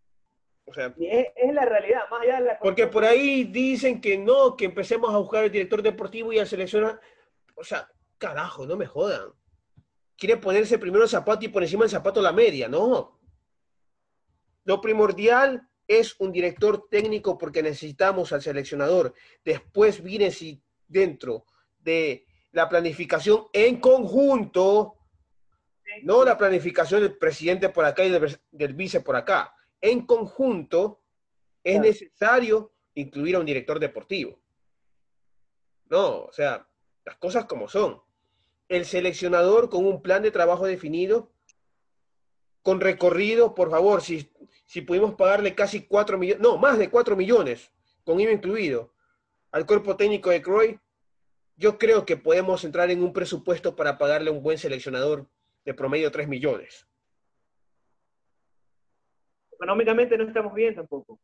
O sea, Y es, es la realidad, más allá de la... porque por ahí dicen que no, que empecemos a buscar el director deportivo y a seleccionar. O sea, carajo, no me jodan. Quiere ponerse primero el zapato y por encima del zapato la media, no. Lo primordial es un director técnico porque necesitamos al seleccionador. Después viene si dentro de la planificación en conjunto, no la planificación del presidente por acá y del, del vice por acá. En conjunto es Claro. necesario incluir a un director deportivo. No, o sea, las cosas como son. El seleccionador con un plan de trabajo definido, con recorrido, por favor, si, si pudimos pagarle casi 4 millones, no, más de 4 millones, con IVA incluido, al cuerpo técnico de Croy, yo creo que podemos entrar en un presupuesto para pagarle a un buen seleccionador de promedio 3 millones. Económicamente no estamos bien tampoco.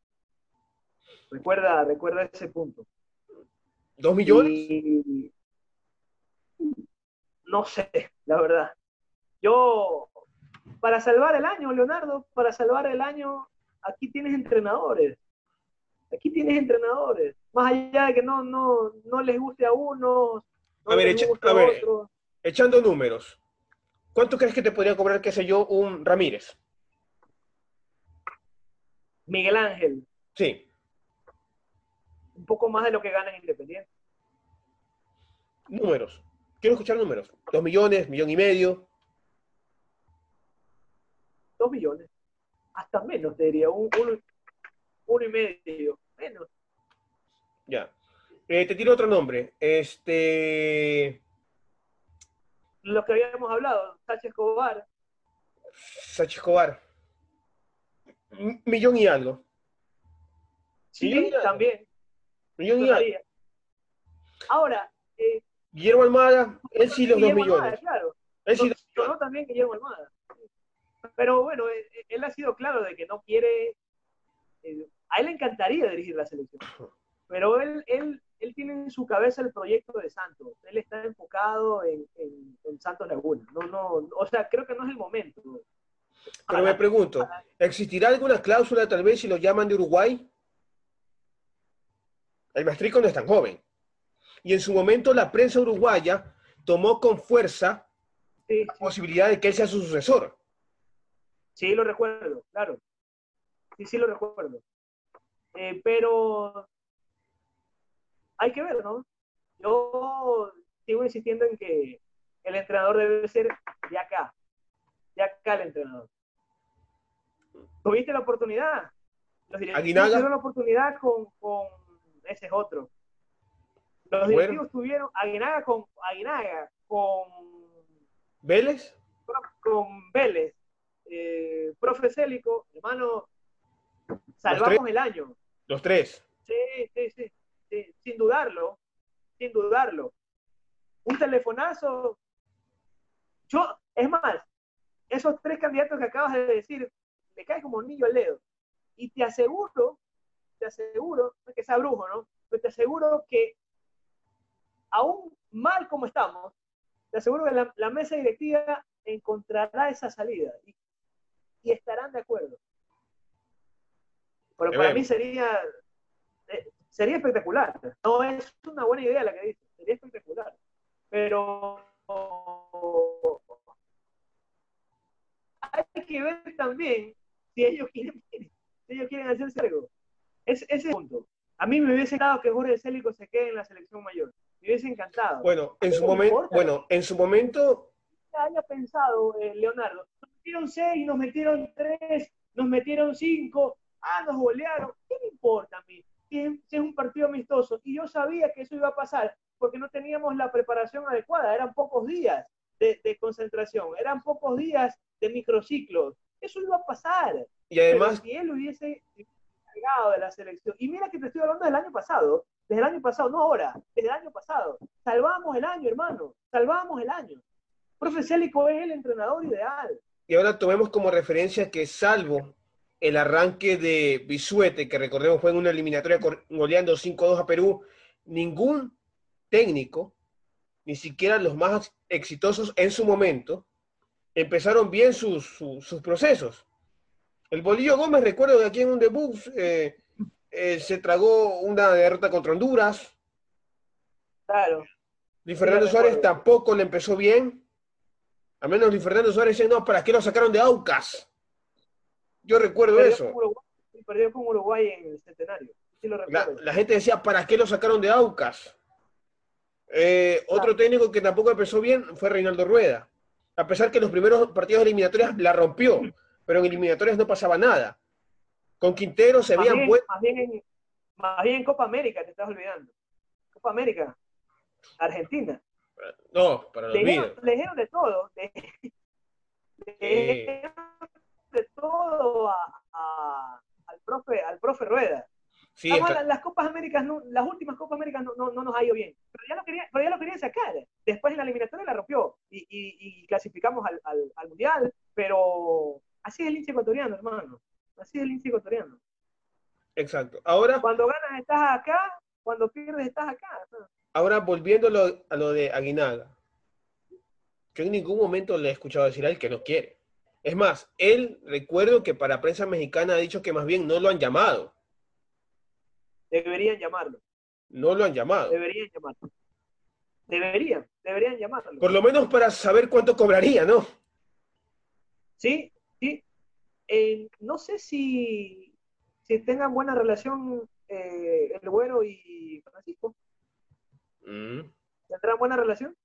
Recuerda, recuerda ese punto. ¿2 millones? Y- No sé, la verdad. Yo, para salvar el año, Leonardo, para salvar el año, aquí tienes entrenadores. Aquí tienes entrenadores. Más allá de que no, no, no les guste a unos, no A ver, les echa- guste a a, ver. otros. Echando números, ¿cuánto crees que te podría cobrar, qué sé yo, un Ramírez? Miguel Ángel, Sí, un poco más de lo que gana en Independiente. números. Quiero escuchar números. ¿Dos millones, millón y medio? Dos millones. Hasta menos, te diría. Un, uno, uno y medio. Menos. Ya. Eh, te tiro otro nombre. Este. Lo que habíamos hablado, Sánchez Escobar, Sánchez Escobar. Millón y algo. sí, Millón y algo. también. Millón y algo. Ahora, eh, Guillermo Almada, él sí los dos Guillermo Almada, millones. claro. Él sí Lo dos mencionó millones. también Guillermo Almada. Pero bueno, eh, eh, él ha sido claro de que no quiere. eh, a él le encantaría dirigir la selección. Pero él, él, él tiene en su cabeza el proyecto de Santos. Él está enfocado en, en- en Santos Laguna. No, no, o sea, creo que no es el momento. Pero me pregunto, ¿existirá alguna cláusula tal vez si lo llaman de Uruguay? El Maestrico no es tan joven. Y en su momento la prensa uruguaya tomó con fuerza la posibilidad de que él sea su sucesor. Sí, lo recuerdo, claro. Sí, sí lo recuerdo. Eh, pero hay que ver, ¿no? Yo sigo insistiendo en que el entrenador debe ser de acá, de acá el entrenador. ¿Tuviste la oportunidad? Los directivos tuvieron la oportunidad con, con ese es otro. Los directivos tuvieron Aguinaga con Aguinaga, con Vélez. Con Vélez. Eh, profe Célico, hermano, salvamos el año. Los tres. Sí, sí, sí, sin dudarlo, sin dudarlo. Un telefonazo. Yo, es más, esos tres candidatos que acabas de decir, me cae como un niño al dedo. Y te aseguro, te aseguro, no es que sea brujo, ¿no? Pero te aseguro que aún mal como estamos, te aseguro que la, mesa directiva encontrará esa salida y, estarán de acuerdo. Pero para mí sería, sería espectacular. No es una buena idea la que dice, sería espectacular. Pero hay que ver también si ellos quieren, si ellos quieren hacerse algo. Es, ese es el punto. A mí me hubiese encantado que Jorge Célico se quede en la selección mayor. Me hubiese encantado. Bueno, en su momento, bueno, en su momento. haya pensado, eh, Leonardo. Nos metieron seis, nos metieron tres, nos metieron cinco. Ah, nos golearon. ¿Qué me importa a mí? Si es un partido amistoso. Y yo sabía que eso iba a pasar porque no teníamos la preparación adecuada. Eran pocos días de, de concentración, eran pocos días de microciclos. Eso iba a pasar. Y además. si él hubiese llegado de la selección. Y mira que te estoy hablando del año pasado desde el año pasado, no ahora, desde el año pasado. Salvamos el año, hermano, salvamos el año. Profe Célico es el entrenador ideal. Y ahora tomemos como referencia que salvo el arranque de Bisuete, que recordemos fue en una eliminatoria goleando 5-2 a Perú, ningún técnico, ni siquiera los más exitosos en su momento, empezaron bien sus, procesos. El Bolillo Gómez, recuerdo que aquí en un debut eh, eh, se tragó una derrota contra Honduras. Claro. Luis Fernando Suárez tampoco le empezó bien. A menos Luis Fernando Suárez dice, no, ¿para qué lo sacaron de Aucas? Yo recuerdo eso. perdió con Uruguay en el centenario. la, gente decía, ¿para qué lo sacaron de Aucas? Eh, otro técnico que tampoco empezó bien fue Reinaldo Rueda. A pesar que los primeros partidos de eliminatorias la rompió, pero en eliminatorias no pasaba nada. Con Quintero se habían puesto. Más bien, en, más bien en Copa América, te estás olvidando. Copa América, Argentina. No, para los le, le dijeron de todo. Le. De todo a, al, profe, al profe Rueda. Sí, las, Copas Américas, las últimas Copas Américas no, no, nos ha ido bien. Pero ya lo querían, pero ya lo querían sacar. Después en la eliminatoria la rompió y, y, clasificamos al, al, al, Mundial. Pero así es el hincha ecuatoriano, hermano. Así es el índice ecuatoriano. Exacto. Ahora. Cuando ganas estás acá, cuando pierdes estás acá. Ahora, volviendo a lo, de Aguinaga. Yo en ningún momento le he escuchado decir a él que no quiere. Es más, él recuerdo que para prensa mexicana ha dicho que más bien no lo han llamado. Deberían llamarlo. No lo han llamado. Deberían llamarlo. Deberían, deberían llamarlo. Por lo menos para saber cuánto cobraría, ¿no? Sí, sí. Eh, no sé si, si tengan buena relación eh, el Güero y Francisco. Mm. ¿Tendrán buena relación?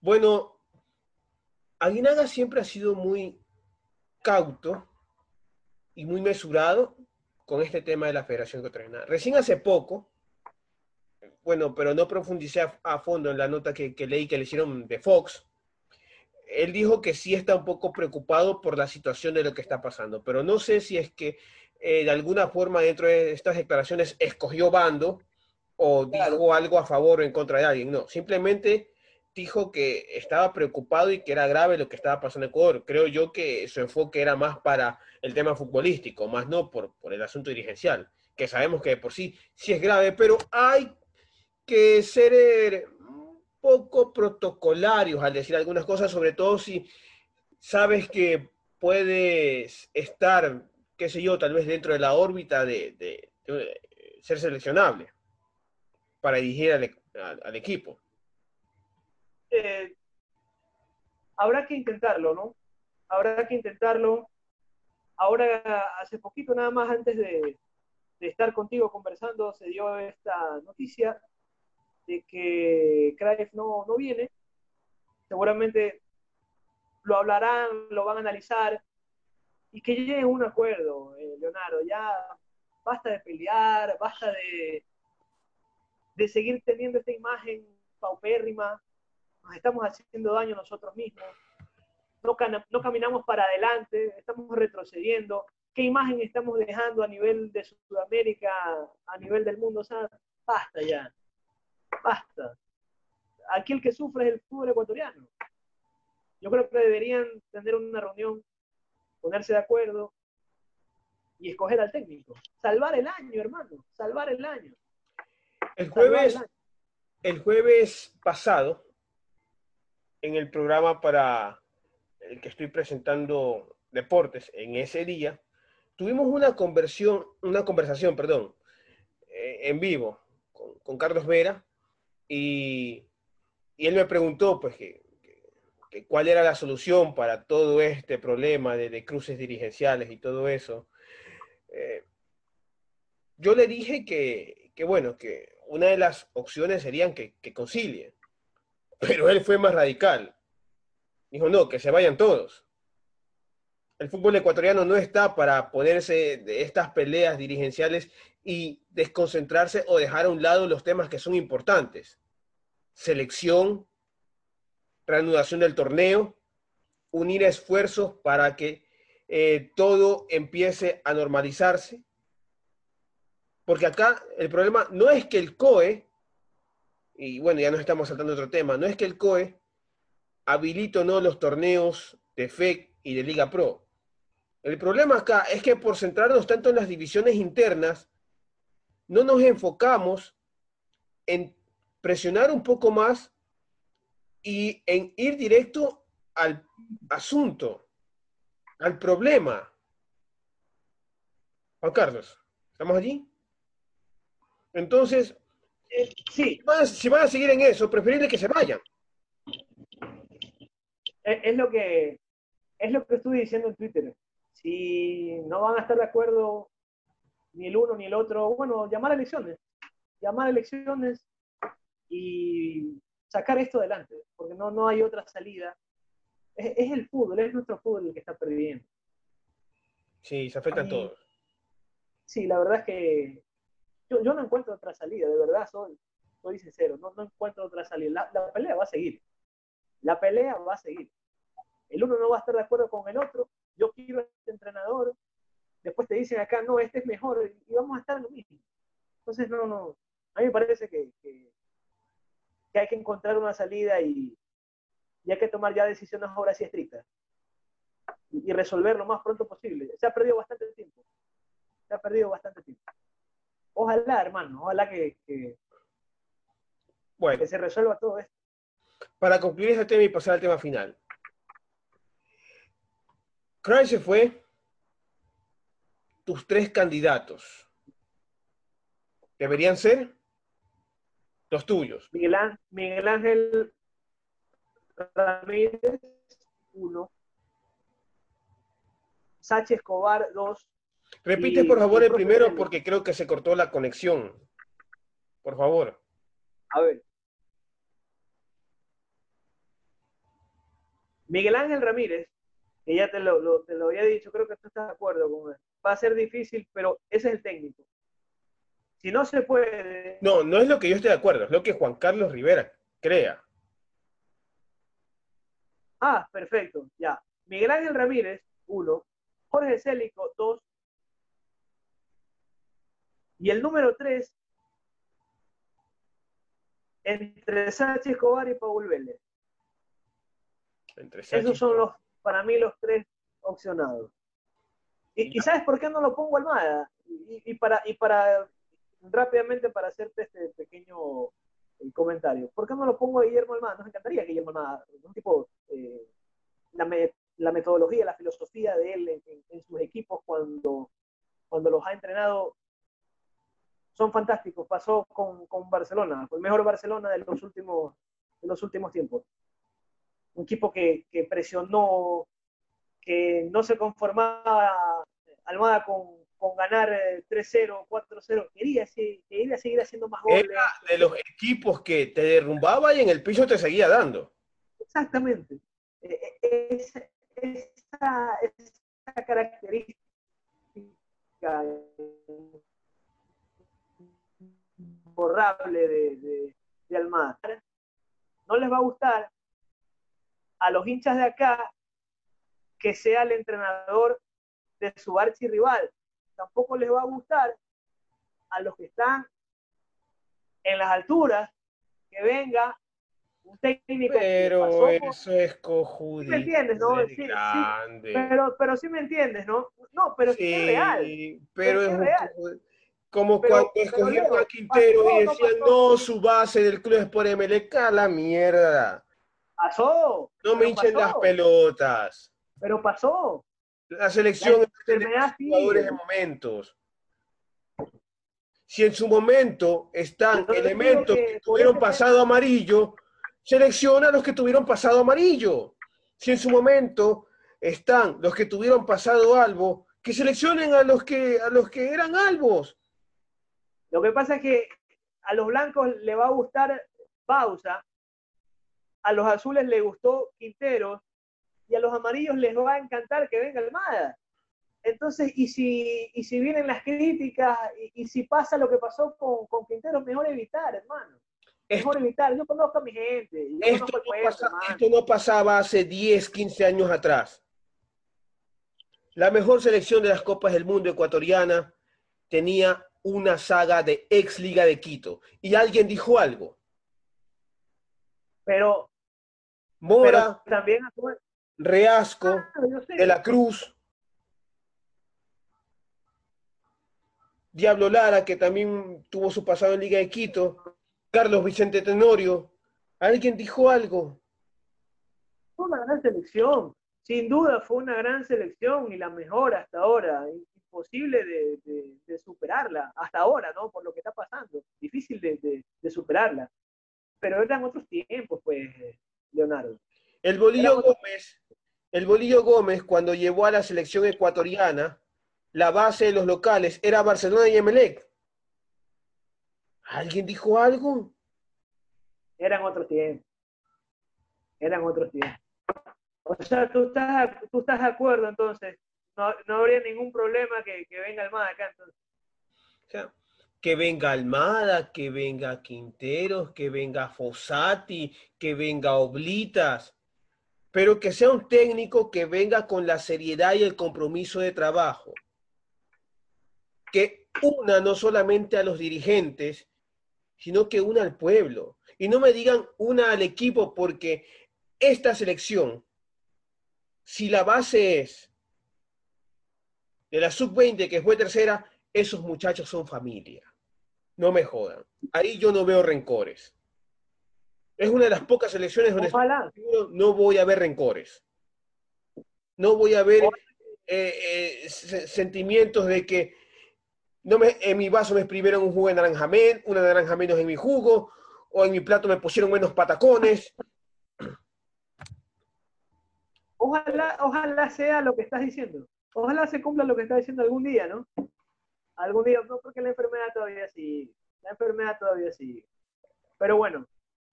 Bueno, Aguinaga siempre ha sido muy cauto y muy mesurado con este tema de la Federación Ecuatoriana. Recién hace poco, bueno, pero no profundicé a, fondo en la nota que, que, leí que le hicieron de Fox, él dijo que sí está un poco preocupado por la situación de lo que está pasando, pero no sé si es que eh, de alguna forma dentro de estas declaraciones escogió bando o dijo algo a favor o en contra de alguien. No, simplemente dijo que estaba preocupado y que era grave lo que estaba pasando en Ecuador. Creo yo que su enfoque era más para el tema futbolístico, más no por, por el asunto dirigencial, que sabemos que por sí sí es grave, pero hay que ser poco protocolarios al decir algunas cosas, sobre todo si sabes que puedes estar, qué sé yo, tal vez dentro de la órbita de, ser seleccionable para dirigir al, equipo. Habrá que intentarlo, ¿no? Habrá que intentarlo. Ahora, hace poquito, nada más antes de, estar contigo conversando, se dio esta noticia de que Craig no, no viene. Seguramente lo hablarán, lo van a analizar y que lleguen a un acuerdo, eh, Leonardo. Ya basta de pelear, basta de, de seguir teniendo esta imagen paupérrima, nos estamos haciendo daño nosotros mismos, no, no caminamos para adelante, estamos retrocediendo. ¿Qué imagen estamos dejando a nivel de Sudamérica, a nivel del mundo? O sea, basta ya, basta. Aquí el que sufre es el fútbol ecuatoriano. Yo creo que deberían tener una reunión, ponerse de acuerdo y escoger al técnico. Salvar el año, hermano, salvar el año. El jueves, el jueves pasado, en el programa para el que estoy presentando deportes en ese día, tuvimos una conversión, una conversación, perdón, eh, en vivo con, Carlos Vera y, él me preguntó pues que, cuál era la solución para todo este problema de, cruces dirigenciales y todo eso. Eh, yo le dije que, que, bueno, que una de las opciones serían que, que concilien. Pero él fue más radical. Dijo, no, que se vayan todos. El fútbol ecuatoriano no está para ponerse de estas peleas dirigenciales y desconcentrarse o dejar a un lado los temas que son importantes. Selección, reanudación del torneo, unir esfuerzos para que eh, todo empiece a normalizarse porque acá el problema no es que el COE, y bueno, ya nos estamos saltando otro tema, no es que el COE habilite o no los torneos de FEC y de Liga Pro. El problema acá es que por centrarnos tanto en las divisiones internas, no nos enfocamos en presionar un poco más y en ir directo al asunto, al problema. Juan Carlos, ¿estamos allí? Entonces, eh, sí. Si van, a, seguir en eso, preferible que se vayan. Es, lo que es lo que estuve diciendo en Twitter. Si no van a estar de acuerdo ni el uno ni el otro, bueno, llamar a elecciones. Llamar a elecciones y sacar esto adelante, porque no, no hay otra salida. Es, el fútbol, es nuestro fútbol el que está perdiendo. Sí, se afectan todos. Sí, la verdad es que yo, yo no encuentro otra salida, de verdad, soy, soy sincero, no, no encuentro otra salida. La, pelea va a seguir. La pelea va a seguir. El uno no va a estar de acuerdo con el otro. Yo quiero este entrenador. Después te dicen acá, no, este es mejor. Y vamos a estar en lo mismo. Entonces, no, no. A mí me parece que, que, hay que encontrar una salida y, y, hay que tomar ya decisiones ahora sí estrictas. Y resolver lo más pronto posible. Se ha perdido bastante tiempo. Se ha perdido bastante tiempo ojalá, hermano, ojalá que, bueno, que se resuelva todo esto. Para concluir este tema y pasar al tema final. Cry se fue. Tus tres candidatos deberían ser los tuyos. Miguel, Miguel Ángel Ramírez, uno. Sánchez Escobar, dos. Repite, por favor, el primero porque creo que se cortó la conexión. Por favor. A ver. Miguel Ángel Ramírez, que ya te lo, te lo había dicho, creo que tú estás de acuerdo con él. Va a ser difícil, pero ese es el técnico. Si no se puede. No, no es lo que yo estoy de acuerdo, es lo que Juan Carlos Rivera crea. Ah, perfecto, ya. Miguel Ángel Ramírez, uno. Jorge Célico, dos. Y el número tres, entre Sánchez Escobar y Paul Vélez. Esos son los, para mí, los tres opcionados. Y, ¿sabes por qué no lo pongo Almada? Y, para, y para, rápidamente, para hacerte este pequeño eh, comentario. ¿Por qué no lo pongo a Guillermo Almada? Nos encantaría Guillermo Almada, un tipo, eh, la, metodología, la filosofía de él en, en, sus equipos cuando, cuando los ha entrenado son fantásticos. Pasó con, con Barcelona, el mejor Barcelona de los últimos en los últimos tiempos. Un equipo que, que presionó, que no se conformaba Almada con, con ganar 3-0, 4-0, quería, quería seguir haciendo más goles. Era de los equipos que te derrumbaba y en el piso te seguía dando. Exactamente. E, e, esa, esa, esa característica borrable de, de, de Almada. No les va a gustar a los hinchas de acá que sea el entrenador de su rival. Tampoco les va a gustar a los que están en las alturas que venga un técnico. Pero eso es cojudito. ¿Me entiendes, no? Sí, sí, pero, pero sí me entiendes, ¿no? No, pero sí, es real. Pero es, real. Como cuando escogieron a Quintero y decían, no, su base del club es por MLK, la mierda. Pasó. No me hinchen las pelotas. Pero pasó. La selección de jugadores de momentos. Si en su momento están elementos que, tuvieron pasado amarillo, selecciona a los que tuvieron pasado amarillo. Si en su momento están los que tuvieron pasado albo, que seleccionen a los que, a los que eran albos. Lo que pasa es que a los blancos le va a gustar Pausa, a los azules le gustó Quintero y a los amarillos les va a encantar que venga Almada. Entonces, y si, y si vienen las críticas y, si pasa lo que pasó con, con Quintero, mejor evitar, hermano. Mejor evitar. Yo conozco a mi gente. Esto no, esto no pasaba hace 10, 15 años atrás. La mejor selección de las Copas del Mundo ecuatoriana tenía una saga de ex Liga de Quito. Y alguien dijo algo. Pero, Mora, también Reasco, ah, de la Cruz, Diablo Lara, que también tuvo su pasado en Liga de Quito, Carlos Vicente Tenorio. ¿Alguien dijo algo? Fue una gran selección, sin duda fue una gran selección y la mejor hasta ahora. Imposible de, superarla, hasta ahora, ¿no? Por lo que está pasando. Difícil de, superarla. Pero eran otros tiempos, pues, Leonardo. El Bolillo Gómez, el Bolillo Gómez, cuando llevó a la selección ecuatoriana, la base de los locales era Barcelona y Emelec. ¿Alguien dijo algo? Eran otros tiempos. Eran otros tiempos. O sea, tú estás, tú estás de acuerdo entonces. No, no habría ningún problema que, que venga Almada acá entonces. O sea, que venga Almada, que venga Quinteros, que venga Fossati, que venga Oblitas, pero que sea un técnico que venga con la seriedad y el compromiso de trabajo. Que una no solamente a los dirigentes, sino que una al pueblo. Y no me digan una al equipo porque esta selección, si la base es de la sub-20 que fue tercera, esos muchachos son familia. No me jodan. Ahí yo no veo rencores. Es una de las pocas elecciones donde no voy a ver rencores. No voy a ver eh, eh, sentimientos de que no me, en mi vaso me exprimieron un jugo de naranja una naranja menos en mi jugo, o en mi plato me pusieron menos patacones. Ojalá, ojalá sea lo que estás diciendo. Ojalá se cumpla lo que estás diciendo algún día, ¿no? Algún día, no, porque la enfermedad todavía sigue. La enfermedad todavía sigue. Pero bueno,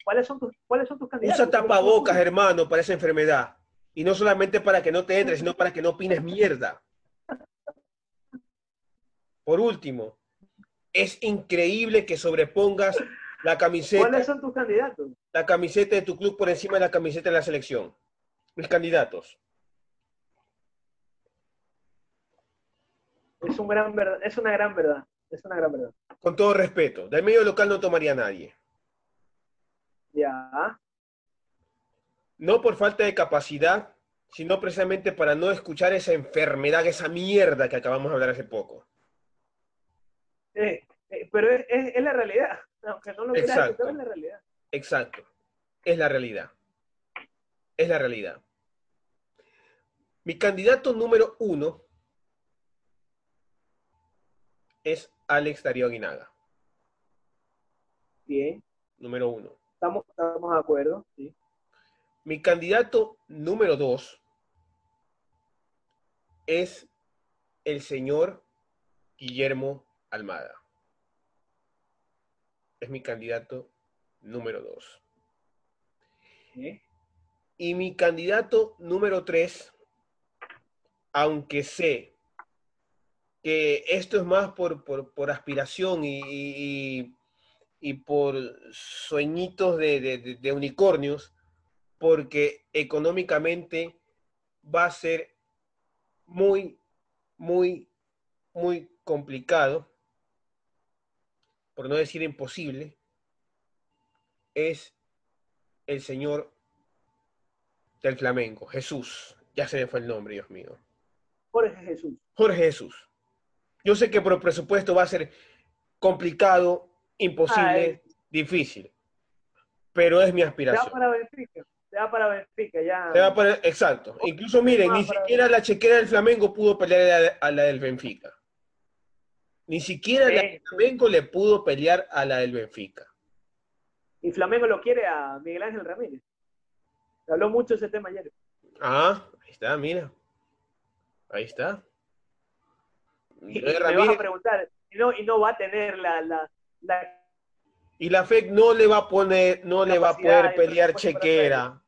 ¿cuáles son tus, ¿cuáles son tus candidatos? Usa tapabocas, hermano, para esa enfermedad. Y no solamente para que no te entres, sino para que no opines mierda. Por último, es increíble que sobrepongas la camiseta. ¿Cuáles son tus candidatos? La camiseta de tu club por encima de la camiseta de la selección. Mis candidatos. Es, un gran es una gran verdad. Es una gran verdad. Con todo respeto, del medio local no tomaría nadie. Ya. No por falta de capacidad, sino precisamente para no escuchar esa enfermedad, esa mierda que acabamos de hablar hace poco. Eh, eh, pero es, la realidad, aunque no lo quieras es la realidad. Exacto, es la realidad. Es la realidad. Mi candidato número uno es Alex Darío Aguinaga. Bien. Número uno. Estamos, estamos de acuerdo, sí. Mi candidato número dos es el señor Guillermo Almada. Es mi candidato número dos. Y mi candidato número tres, aunque sé que esto es más por, por, por aspiración y, y, y, por sueñitos de, de, de unicornios, porque económicamente va a ser muy, muy, muy complicado, por no decir imposible, es el señor del Flamengo, Jesús. Ya se me fue el nombre, Dios mío. Jorge Jesús. Jorge Jesús. Yo sé que por el presupuesto va a ser complicado, imposible, difícil, pero es mi Se va aspiración. para Benfica. Se va para Benfica, ya. Se va exacto. Incluso miren, ni siquiera la chequera del Flamengo pudo pelear a la, la del Benfica. Ni siquiera la Sí, del sí. Flamengo le pudo pelear a la del Benfica. Y Flamengo lo quiere a Miguel Ángel Ramírez. Se habló mucho de ese tema ayer. Ah, ahí está, mira. Ahí está. Y, me vas a preguntar, y no, y no va a tener la, la, la y la FEC no le va a poner, no le va a poder pelear chequera.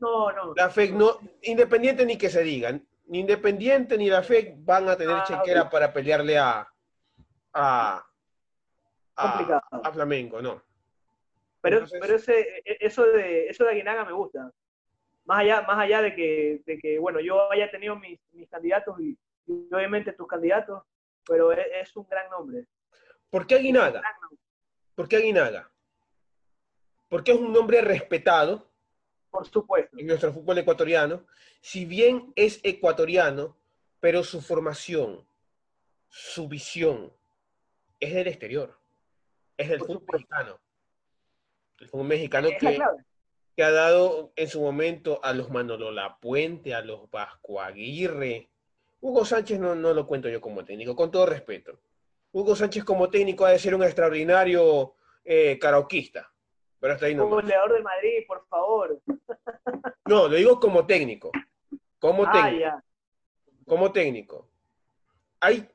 no, no. La FEC no, independiente ni que se digan, ni Independiente ni la FEC van a tener Ah, chequera para pelearle a, a, a, a Flamengo, no. Pero, Entonces- pero ese, e- eso de eso de Aguinaga me gusta. Más allá, más allá de que, de que bueno, yo haya tenido mis, mis candidatos y, y obviamente tus candidatos, pero es, es un gran nombre. ¿Por qué Aguinaga? ¿Por qué Aguinaga? Porque es un nombre respetado Por supuesto. en nuestro fútbol ecuatoriano, si bien es ecuatoriano, pero su formación, su visión es del exterior, es del Por fútbol supuesto. mexicano. El fútbol mexicano Es que, que ha dado en su momento a los Manolo Lapuente, a los Vasco Aguirre. Hugo Sánchez no, no lo cuento yo como técnico, con todo respeto. Hugo Sánchez como técnico ha de ser un extraordinario eh, pero hasta ahí no. Goleador del Madrid, por favor. No, lo digo como técnico. Como Ah, técnico. ya. Como técnico. Hay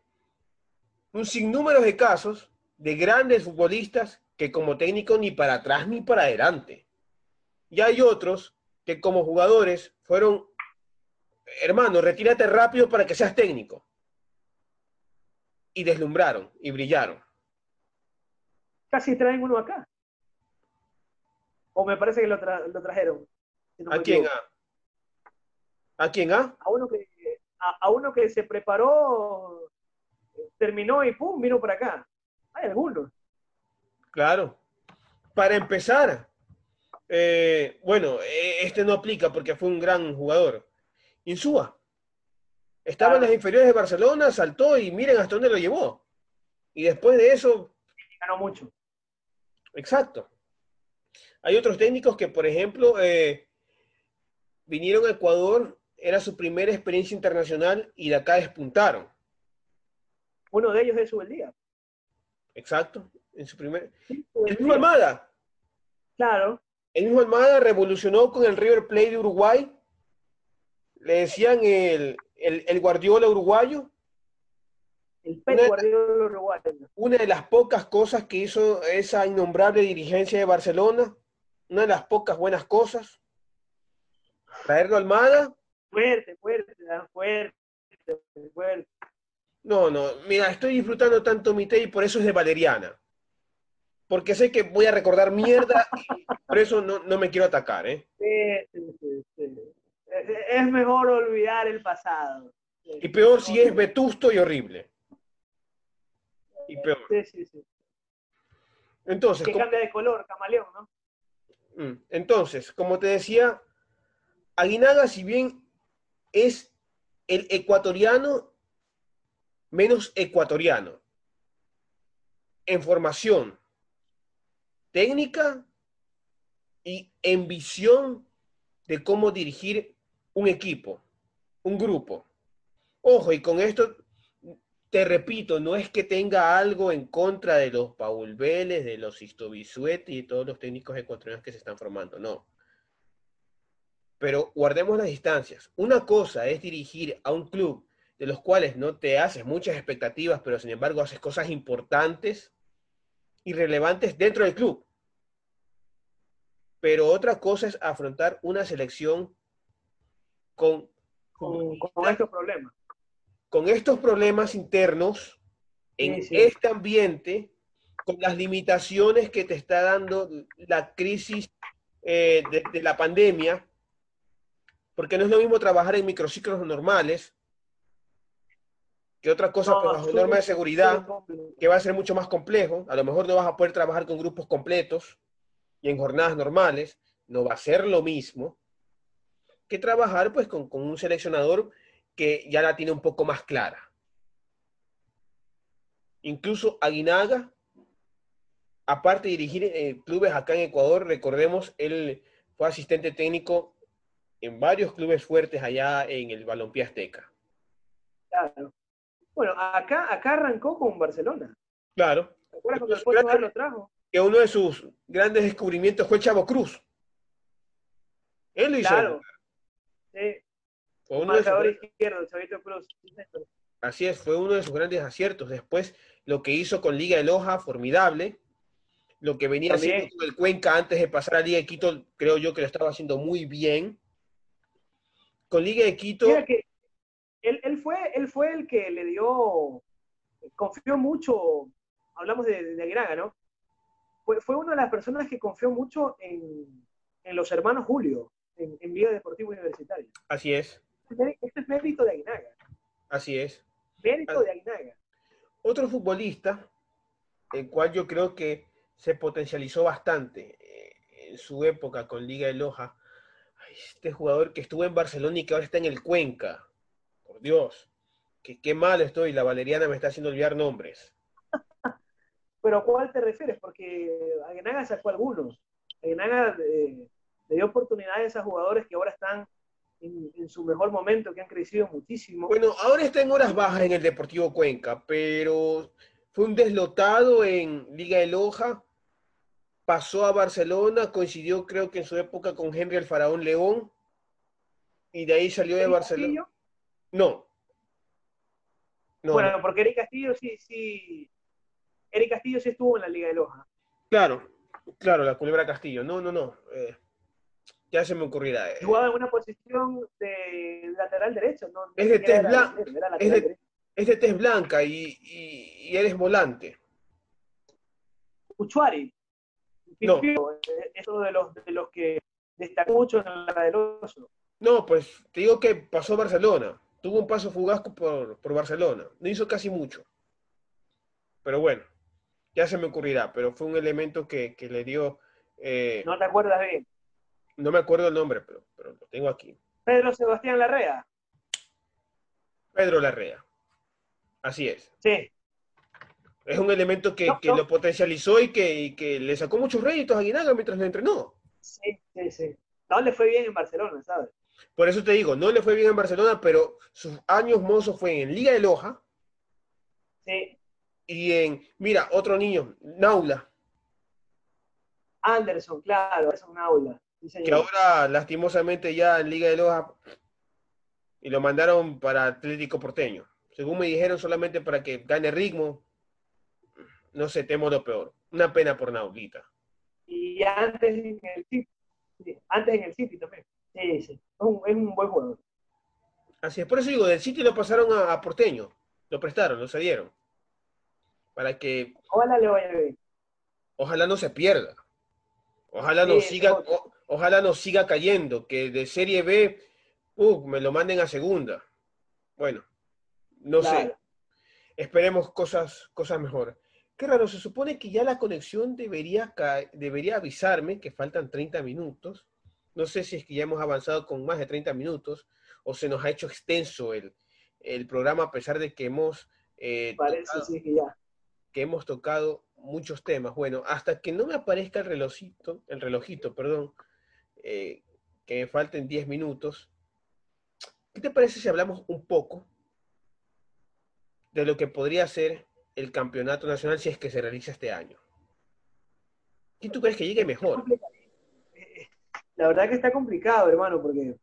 un sinnúmero de casos de grandes futbolistas que como técnico ni para atrás ni para adelante. Y hay otros que como jugadores fueron, hermano, retírate rápido para que seas técnico. Y deslumbraron y brillaron. Casi traen uno acá. O me parece que lo, tra- lo trajeron. si no me ¿A quién? ¿A, ¿A quién? ¿A? a uno que a, a uno que se preparó, terminó y pum, vino por acá. Hay algunos. Claro. Para empezar, eh, bueno, eh, este no aplica porque fue un gran jugador. Insúa. Estaba en las inferiores de Barcelona, saltó y miren hasta dónde lo llevó. Y después de eso, Ganó mucho. exacto. Hay otros técnicos que, por ejemplo, eh, vinieron a Ecuador, era su primera experiencia internacional y de acá despuntaron. Uno de ellos es Subeldía. Exacto. En su primer... Sí, El mismo Almada. Claro. El mismo Almada revolucionó con el River Plate de Uruguay. Le decían el, el, el Guardiola uruguayo. El Pep Guardiola uruguayo. Una de las pocas cosas que hizo esa innombrable dirigencia de Barcelona. Una de las pocas buenas cosas. Traerlo a Almada. Fuerte, fuerte, fuerte, fuerte. No, no. Mira, estoy disfrutando tanto mi té y por eso es de Valeriana. Porque sé que voy a recordar mierda y por eso no, no me quiero atacar, ¿eh? Sí, sí, sí. Es mejor olvidar el pasado. Y peor si es vetusto y horrible. Y peor. Sí, sí, sí. Entonces, Que ¿cómo- cambia de color, camaleón, ¿no? Mm, Entonces, como te decía, Aguinaga, si bien es el ecuatoriano menos ecuatoriano en formación técnica y en visión de cómo dirigir un equipo, un grupo. Ojo, y con esto te repito, no es que tenga algo en contra de los Paul Vélez, de los Sisto Bisuetti y todos los técnicos ecuatorianos que se están formando, no. Pero guardemos las distancias. Una cosa es dirigir a un club de los cuales no te haces muchas expectativas, pero sin embargo haces cosas importantes y relevantes dentro del club. Pero otra cosa es afrontar una selección con, con, estos problemas. Con estos problemas internos, en este ambiente, con las limitaciones que te está dando la crisis eh, de, la pandemia, porque no es lo mismo trabajar en microciclos normales que otra cosa por bajo norma de seguridad, que va a ser mucho más complejo. A lo mejor no vas a poder trabajar con grupos completos y en jornadas normales, no va a ser lo mismo que trabajar pues con, un seleccionador que ya la tiene un poco más clara. Incluso Aguinaga, aparte de dirigir eh, clubes acá en Ecuador, recordemos, él fue asistente técnico en varios clubes fuertes allá en el Balompié Azteca. Claro. Bueno, acá, acá arrancó con Barcelona. Claro. ¿Te acuerdas cuando lo trajo? Que uno de sus grandes descubrimientos fue Chavo Cruz. Él lo hizo. Claro. Sí. Fue uno marcador de sus... izquierdo, Chavito Cruz. Así es, fue uno de sus grandes aciertos. Después, lo que hizo con Liga de Loja, formidable. Lo que venía haciendo con el Cuenca antes de pasar a Liga de Quito, creo yo que lo estaba haciendo muy bien. Con Liga de Quito. que él, fue, él fue el que le dio, confió mucho, hablamos de, de Aguinaga, ¿no? Fue, fue una de las personas que confió mucho en, en los hermanos Julio, en, en Deportiva Universitaria. Así es. Este es mérito de Aguinaga. Así es. Mérito de Aguinaga. Otro futbolista, el cual yo creo que se potencializó bastante eh, en su época con Liga de Loja, este jugador que estuvo en Barcelona y que ahora está en el Cuenca, por Dios, que qué mal estoy, la Valeriana me está haciendo olvidar nombres. Pero ¿a cuál te refieres? Porque Aguinaga sacó algunos. Aguinaga eh, le dio oportunidades a jugadores que ahora están en, su mejor momento, que han crecido muchísimo. Bueno, ahora está en horas bajas en el Deportivo Cuenca, pero fue un deslotado en Liga de Loja, pasó a Barcelona, coincidió creo que en su época con Henry el Faraón León, y de ahí salió de Barcelona. No. Bueno, porque Eric Castillo sí, sí. Eric Castillo sí estuvo en la Liga de Loja. Claro, claro, la Culebra Castillo. No, no, no. Eh, ya se me ocurrirá. Eh. Jugaba en una posición de lateral derecho, ¿no? Es de tez. Es de, tez blanca y, y, eres volante. Uchuari. No. Es uno de los, de los que destacó mucho en la del oso. No, pues te digo que pasó Barcelona tuvo un paso fugaz por, por Barcelona. No hizo casi mucho. Pero bueno, ya se me ocurrirá, pero fue un elemento que, que le dio... Eh, ¿No te acuerdas bien? No me acuerdo el nombre, pero, pero lo tengo aquí. Pedro Sebastián Larrea. Pedro Larrea. Así es. Sí. Es un elemento que, que lo potencializó y que, y que, le sacó muchos réditos a Guinaga mientras lo entrenó. Sí, sí, sí. No le fue bien en Barcelona, ¿sabes? Por eso te digo, no le fue bien en Barcelona, pero sus años mozos fue en Liga de Loja. Sí. Y en, mira, otro niño, Naula. Anderson, claro, es un Naula. Que ahora, lastimosamente, ya en Liga de Loja y lo mandaron para Atlético Porteño. Según me dijeron, solamente para que gane ritmo. No sé, temo lo peor. Una pena por Naulita. Y antes en el City, antes en el City también. Sí, sí. Es un, buen jugador. Así es. Por eso digo, del City lo pasaron a, Porteño. Lo prestaron, lo cedieron. Para que. Ojalá le vaya bien. Ojalá no se pierda. Ojalá no siga, ojalá no siga cayendo. Que de Serie B, uh, me lo manden a segunda. Bueno, no sé. Esperemos cosas, cosas mejores. Qué raro, se supone que ya la conexión debería, debería avisarme que faltan 30 minutos no sé si es que ya hemos avanzado con más de 30 minutos o se nos ha hecho extenso el, programa a pesar de que hemos, eh, Parece, tocado, sí, que, ya. que hemos tocado muchos temas. Bueno, hasta que no me aparezca el relojito, el relojito, perdón, eh, que me falten 10 minutos, ¿qué te parece si hablamos un poco de lo que podría ser el campeonato nacional si es que se realiza este año? ¿Quién tú crees que llegue mejor? La verdad que está complicado, hermano, porque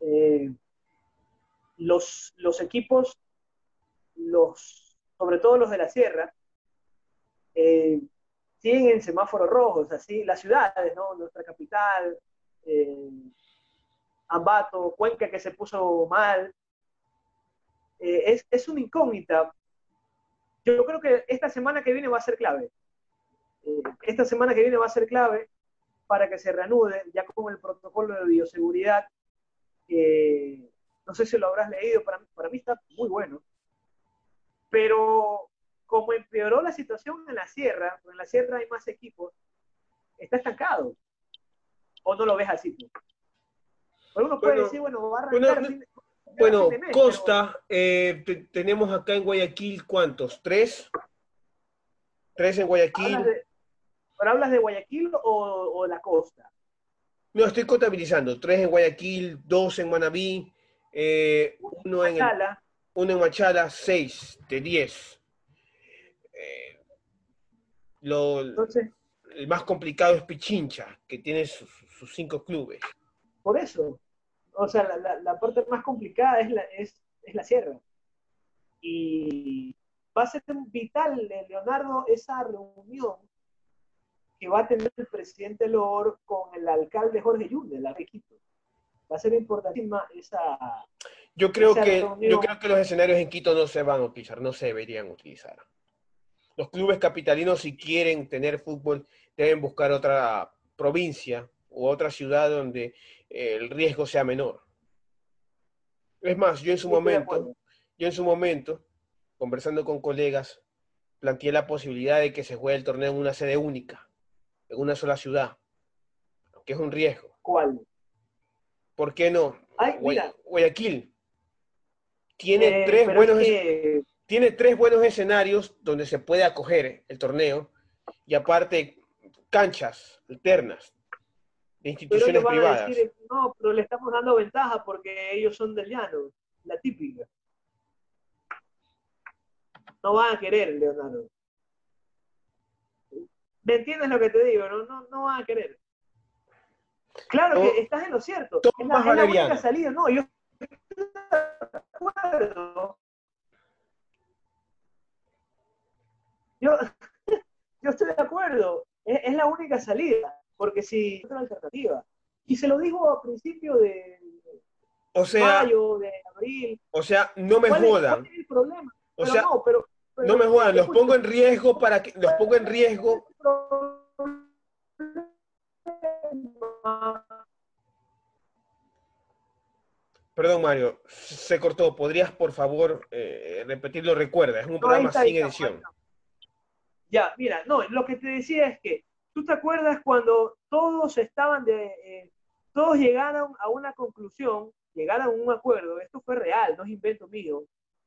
eh, los, los equipos, los, sobre todo los de la sierra, eh, siguen en semáforos rojos, así las ciudades, ¿no? Nuestra capital, eh, Ambato, Cuenca que se puso mal. Eh, es, es, una incógnita. Yo creo que esta semana que viene va a ser clave. Eh, esta semana que viene va a ser clave para que se reanude, ya con el protocolo de bioseguridad. no sé si lo habrás leído, para, para mí está muy bueno. Pero como empeoró la situación en la sierra, en la sierra hay más equipos, está estancado. ¿O no lo ves así tú? uno puede decir, bueno, va a arrancar bueno, Costa, eh, tenemos acá en Guayaquil, ¿cuántos? ¿Tres? ¿Tres en Guayaquil? ¿Hablas de, ¿Pero hablas de Guayaquil o, o, la costa? No, estoy contabilizando. Tres en Guayaquil, dos en Manabí, eh, uno, en uno en Machala, seis de diez. Lo, el más complicado es Pichincha, que tiene sus, cinco clubes. Por eso. O sea, la, la, parte más complicada es la, es, es la sierra. Y va a ser vital, Leonardo, esa reunión que va a tener el presidente Lor con el alcalde Jorge Yunde, la Quito. Va a ser importantísima esa. Yo creo, que, yo creo que los escenarios en Quito no se van a utilizar, no se deberían utilizar los clubes capitalinos, si quieren tener fútbol, deben buscar otra provincia u otra ciudad donde eh, el riesgo sea menor. Es más, yo en su momento, yo en su momento, conversando con colegas, planteé la posibilidad de que se juegue el torneo en una sede única, en una sola ciudad, que es un riesgo. ¿Cuál? ¿Por qué no? Guayaquil tiene eh, tres buenos tiene tres buenos escenarios donde se puede acoger el torneo y aparte canchas alternas de instituciones privadas. no, pero le estamos dando ventaja porque ellos son del llano, la típica. No van a querer, Leonardo. ¿Me entiendes lo que te digo? No, no, no van a querer. Claro que estás en lo cierto. Es la, es la única salida. No, yo estoy de acuerdo Yo, yo estoy de acuerdo, es, la única salida, porque si otra alternativa. Y se lo digo a principio de, o sea, mayo, de abril. O sea, no me jodan. el problema? O sea, no, pero, no me jodan, los pongo en riesgo para que los pongo en riesgo. Perdón, Mario, se cortó. ¿Podrías, por favor, eh, repetirlo? Recuerda, es un programa sin edición. Ya, mira, no, lo que te decía es que tú te acuerdas cuando todos estaban de, eh, todos llegaron a una conclusión, llegaron a un acuerdo, esto fue real, no es invento mío.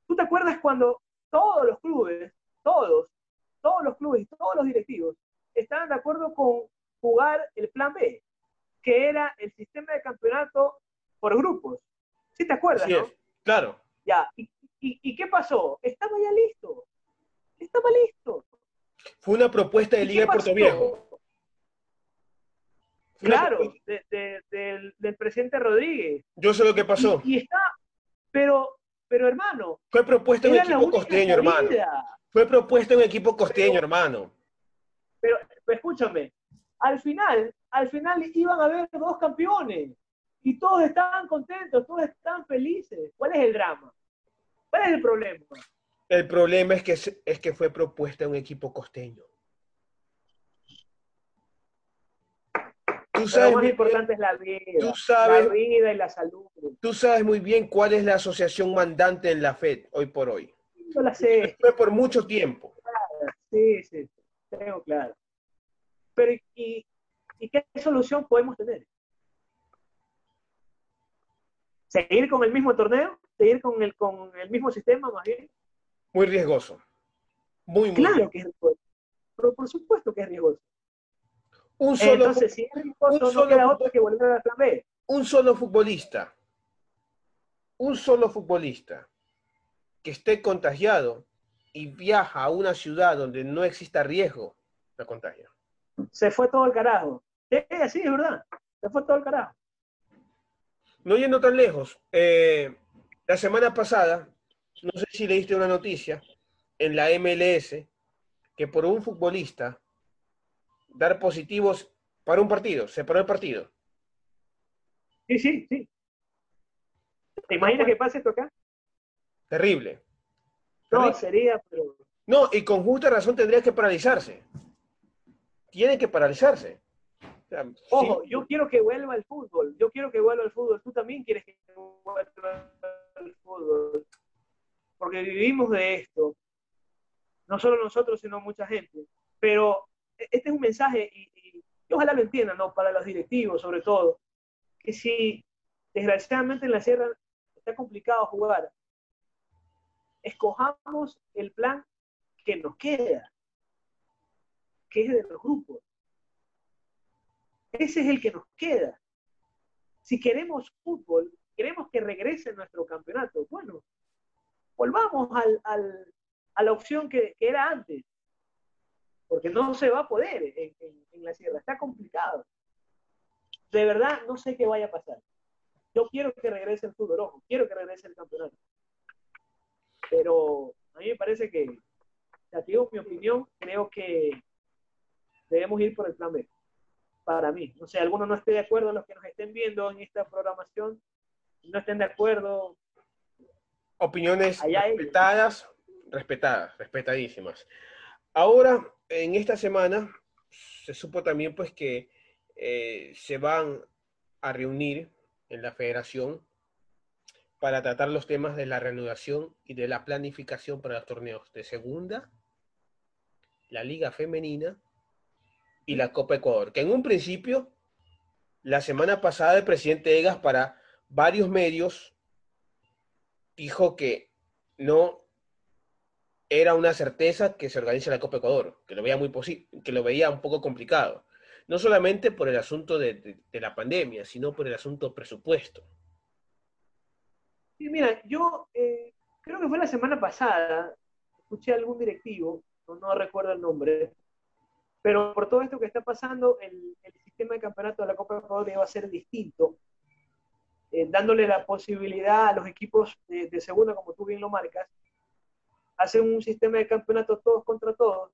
¿Tú te acuerdas cuando todos los clubes, todos, todos los clubes y todos los directivos estaban de acuerdo con jugar el plan B, que era el sistema de campeonato por grupos? ¿Sí te acuerdas, sí, Claro. Ya, ¿Y, y qué pasó? Estaba ya listo. Estaba listo. Fue una propuesta de Liga de Puerto Viejo. Claro, del, presidente Rodríguez. Yo sé lo que pasó. Y, está, pero, pero hermano. Fue propuesta un equipo costeño, hermano. Fue propuesta un equipo costeño, hermano. Pero, escúchame, al final, al final iban a haber dos campeones y todos estaban contentos, todos estaban felices. ¿Cuál es el drama? ¿Cuál es el problema? El problema es que, es que fue propuesta un equipo costeño. Tú sabes lo más importante es la vida. Tú sabes, la vida y la salud. Tú sabes muy bien cuál es la asociación mandante en la FED hoy por hoy. Yo la sé. Fue por mucho tiempo. Sí, sí, tengo claro. Pero, ¿y, ¿y qué solución podemos tener? ¿Seguir con el mismo torneo? ¿Seguir con el, con el mismo sistema más bien? Muy riesgoso. Muy, muy Claro que es riesgoso. Pero por supuesto que es riesgoso. Un solo, Entonces, si es riesgoso, no queda otro que volver a la plan B. Un solo futbolista. Un solo futbolista que esté contagiado y viaja a una ciudad donde no exista riesgo de contagio. Se fue todo el carajo. Sí, sí, es verdad. Se fue todo el carajo. No yendo tan lejos, eh, la semana pasada, no sé si leíste una noticia en la MLS que por un futbolista dar positivos para un partido, se paró el partido. Sí, sí, sí. ¿Te imaginas que pase esto acá? Terrible. No, sería, pero... No, y con justa razón tendría que paralizarse. Tiene que paralizarse. Ojo, yo quiero que vuelva el fútbol. Yo quiero que vuelva el fútbol. Tú también quieres que vuelva el fútbol. Porque vivimos de esto. No solo nosotros, sino mucha gente. Pero este es un mensaje, y, ojalá lo entiendan, ¿no? Para los directivos, sobre todo, que si desgraciadamente en la sierra está complicado jugar, escojamos el plan que nos queda, que es de los grupos. Ese es el que nos queda. Si queremos fútbol, queremos que regrese nuestro campeonato, bueno, volvamos a la opción que, era antes, porque no se va a poder en, la sierra, está complicado. De verdad, no sé qué vaya a pasar. Yo quiero que regrese el fútbol rojo, quiero que regrese el campeonato. Pero a mí me parece que, ya mi opinión, creo que debemos ir por el plan B. Para mí. No sé, algunos no esté de acuerdo, los que nos estén viendo en esta programación, no estén de acuerdo. Opiniones respetadas, respetadas, respetadísimas. Ahora, en esta semana, se supo también pues que eh, se van a reunir en la federación para tratar los temas de la reanudación y de la planificación para los torneos de segunda, la Liga Femenina y la Copa Ecuador, que en un principio, la semana pasada el presidente Egas para varios medios dijo que no era una certeza que se organice la Copa Ecuador, que lo veía muy que lo veía un poco complicado, no solamente por el asunto de la pandemia, sino por el asunto presupuesto. Mira, yo eh, creo que fue la semana pasada, escuché a algún directivo, no, recuerdo el nombre, pero por todo esto que está pasando, el, sistema de campeonato de la Copa Ecuador va a ser distinto, eh, dándole la posibilidad a los equipos de, de, segunda, como tú bien lo marcas, hacer un sistema de campeonato todos contra todos,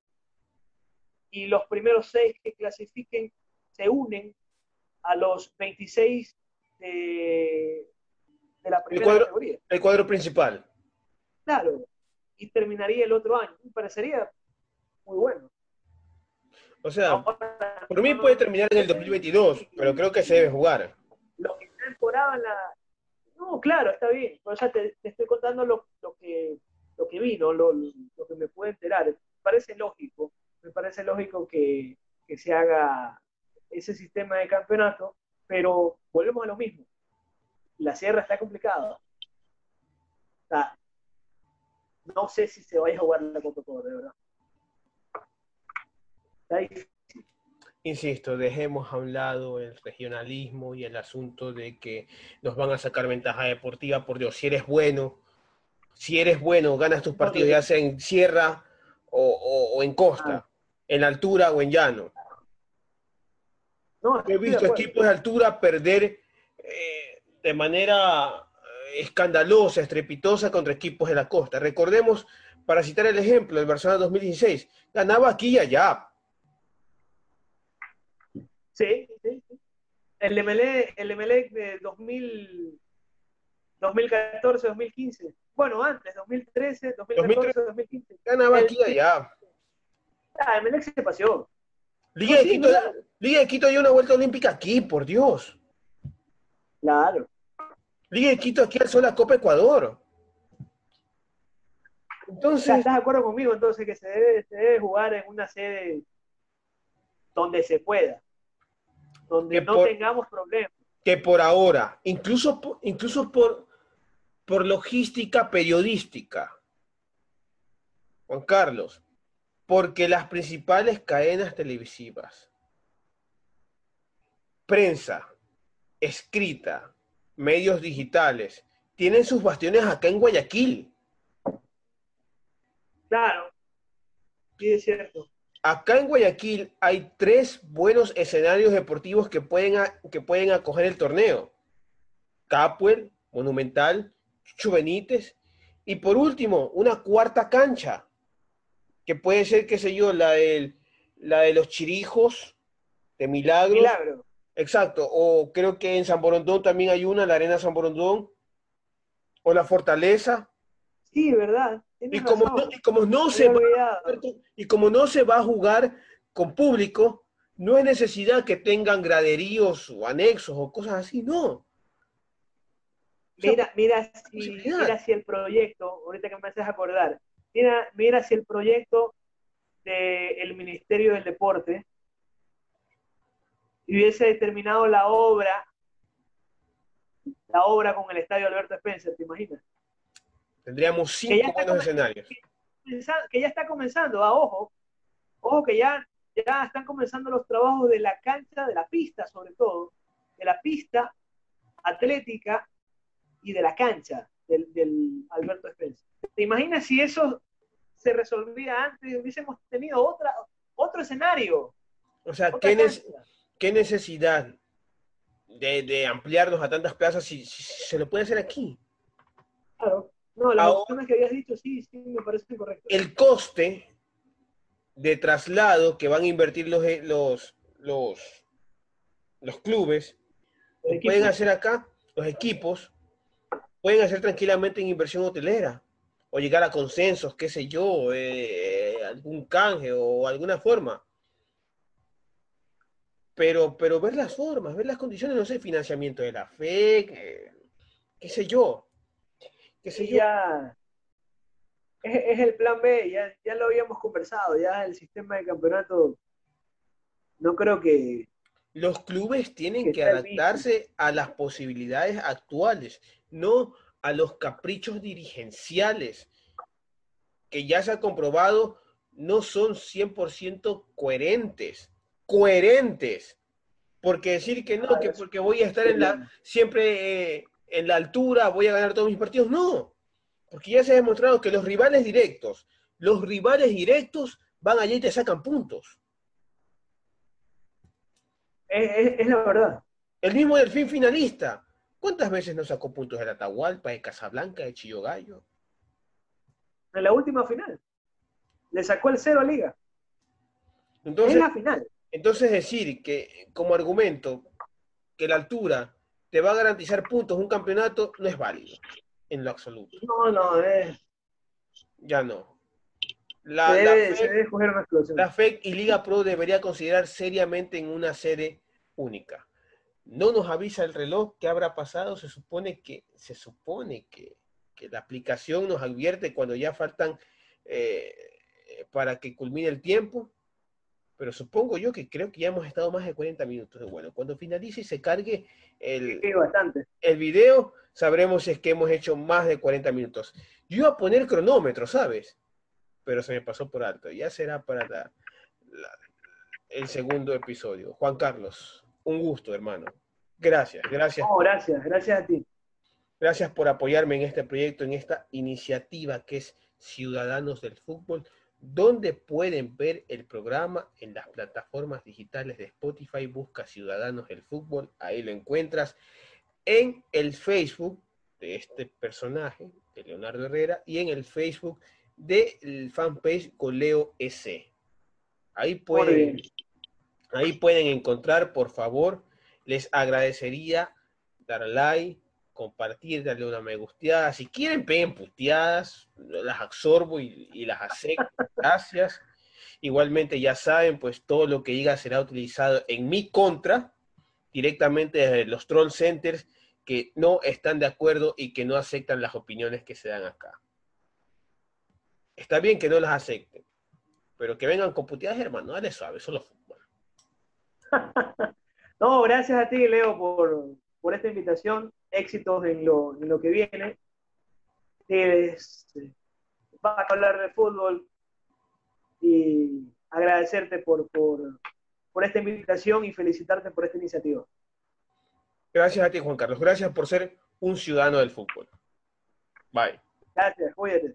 y los primeros seis que clasifiquen se unen a los 26 de, de la primera el cuadro, categoría. El cuadro principal. Claro, y terminaría el otro año. Me parecería muy bueno. O sea, por mí puede terminar en el 2022, pero creo que se debe jugar. Lo que temporada la... No, claro, está bien. O sea, te, estoy contando lo, que, lo que vi, Lo, lo, que me puede enterar. Me parece lógico, me parece lógico que, que se haga ese sistema de campeonato, pero volvemos a lo mismo la sierra está complicada. no sé si se vaya a jugar la Copa de verdad. Insisto, dejemos a un lado el regionalismo y el asunto de que nos van a sacar ventaja deportiva. Por Dios, si eres bueno, si eres bueno, ganas tus partidos ya sea en sierra o, en costa, ah. en altura o en llano. He visto equipos de altura perder eh, de manera eh, escandalosa, estrepitosa contra equipos de la costa. Recordemos, para citar el ejemplo, el Barcelona 2016, ganaba aquí y allá. Sí, sí, El MLE, el de 2000, 2014, 2015. Bueno, antes, 2013, 2014, 2015. Ganaba aquí y allá. Ah, MLE se paseó. Liga, de Quito, Liga de Quito hay una vuelta olímpica aquí, por Dios. Claro. Liga de Quito aquí al la Copa Ecuador. Entonces. ¿Estás de acuerdo conmigo entonces que se debe, jugar en una sede donde se pueda? Donde no tengamos problemas. Que por ahora, incluso, incluso por, por logística periodística, Juan Carlos, porque las principales cadenas televisivas, prensa, escrita, medios digitales, tienen sus bastiones acá en Guayaquil. Claro, sí es cierto. Acá en Guayaquil hay tres buenos escenarios deportivos que pueden, que pueden acoger el torneo. Capuel, Monumental, Chubenites y por último, una cuarta cancha, que puede ser, qué sé yo, la, la de los Chirijos, de Milagro. Milagro. Exacto, o creo que en San Borondón también hay una, la Arena San Borondón, o la Fortaleza. Sí, verdad. Y como, no, y como, no, se va, y como no se va a jugar con público, no es necesidad que tengan graderíos o anexos o cosas así, no. Mira, mira, si, mira si el proyecto, ahorita que me haces acordar, mira, mira si el proyecto del Ministerio del Deporte hubiese determinado la obra, la obra con el estadio Alberto Spencer, ¿te imaginas? Tendríamos cinco buenos escenarios. Que ya está comenzando, ah, ojo, ojo que ya, ya están comenzando los trabajos de la cancha, de la pista sobre todo, de la pista atlética y de la cancha del, del Alberto Spencer. ¿Te imaginas si eso se resolvía antes y hubiésemos tenido otra, otro escenario? O sea, ¿qué, ¿qué, necesidad de, de, ampliarnos a tantas plazas si, se lo puede hacer aquí? Claro. No, las opciones que habías dicho sí, sí, me parece correcto. El coste de traslado que van a invertir los, eh, los, los, los clubes, pueden hacer acá, los equipos, pueden hacer tranquilamente en inversión hotelera o llegar a consensos, qué sé yo, eh, algún canje o alguna forma. Pero, pero ver las formas, ver las condiciones, no sé, financiamiento de la fe, qué sé yo. Qué sé yo. Ya, es, el plan B, ya, ya lo habíamos conversado, ya el sistema de campeonato, no creo que... Los clubes tienen que adaptarse a las posibilidades actuales no a los caprichos dirigenciales, que ya se ha comprobado no son 100% coherentes, coherentes. Porque decir que no, que porque voy a estar en la, siempre eh, en la altura, voy a ganar todos mis partidos, no. Porque ya se ha demostrado que los rivales directos, los rivales directos van allá y te sacan puntos. Es, es la verdad. El mismo delfín finalista. ¿Cuántas veces nos sacó puntos de Atahualpa, de Casablanca, de Chillogallo? En la última final. Le sacó el cero a Liga. Entonces, la final. Entonces decir que como argumento que la altura te va a garantizar puntos un campeonato no es válido en lo absoluto. No, no, es... Ya no. La, la FEC y Liga Pro debería considerar seriamente en una sede única no nos avisa el reloj qué habrá pasado, se supone que, se supone que, la aplicación nos advierte cuando ya faltan eh, para que culmine el tiempo, pero supongo yo que creo que ya hemos estado más de 40 minutos. Bueno, cuando finalice y se cargue el, el video, sabremos si es que hemos hecho más de 40 minutos. Yo iba a poner cronómetro, ¿sabes? Pero se me pasó por alto. Ya será para el segundo episodio. Juan Carlos, un gusto, hermano. Gracias, gracias. gracias, gracias a ti. Gracias por apoyarme en este proyecto, en esta iniciativa que es Ciudadanos del Fútbol, donde pueden ver el programa en las plataformas digitales de Spotify. Busca Ciudadanos del Fútbol, ahí lo encuentras. En el Facebook de este personaje, de Leonardo Herrera, y en el Facebook del fanpage Coleo S. Ahí pueden, ahí pueden encontrar, por favor, les agradecería dar like, compartir, darle una me gusteada. Si quieren, peguen puteadas, las absorbo y, las acepto. Gracias. Igualmente, ya saben, pues todo lo que diga será utilizado en mi contra, directamente desde los troll centers que no están de acuerdo y que no aceptan las opiniones que se dan acá. Está bien que no las acepten, pero que vengan con puteadas, hermano, dale suave, solo fútbol. No, gracias a ti, Leo, por, esta invitación. Éxitos en lo, en lo que viene. Este, vas a hablar de fútbol y agradecerte por, por esta invitación y felicitarte por esta iniciativa. Gracias a ti, Juan Carlos. Gracias por ser un ciudadano del fútbol. Bye. Gracias, cuídate.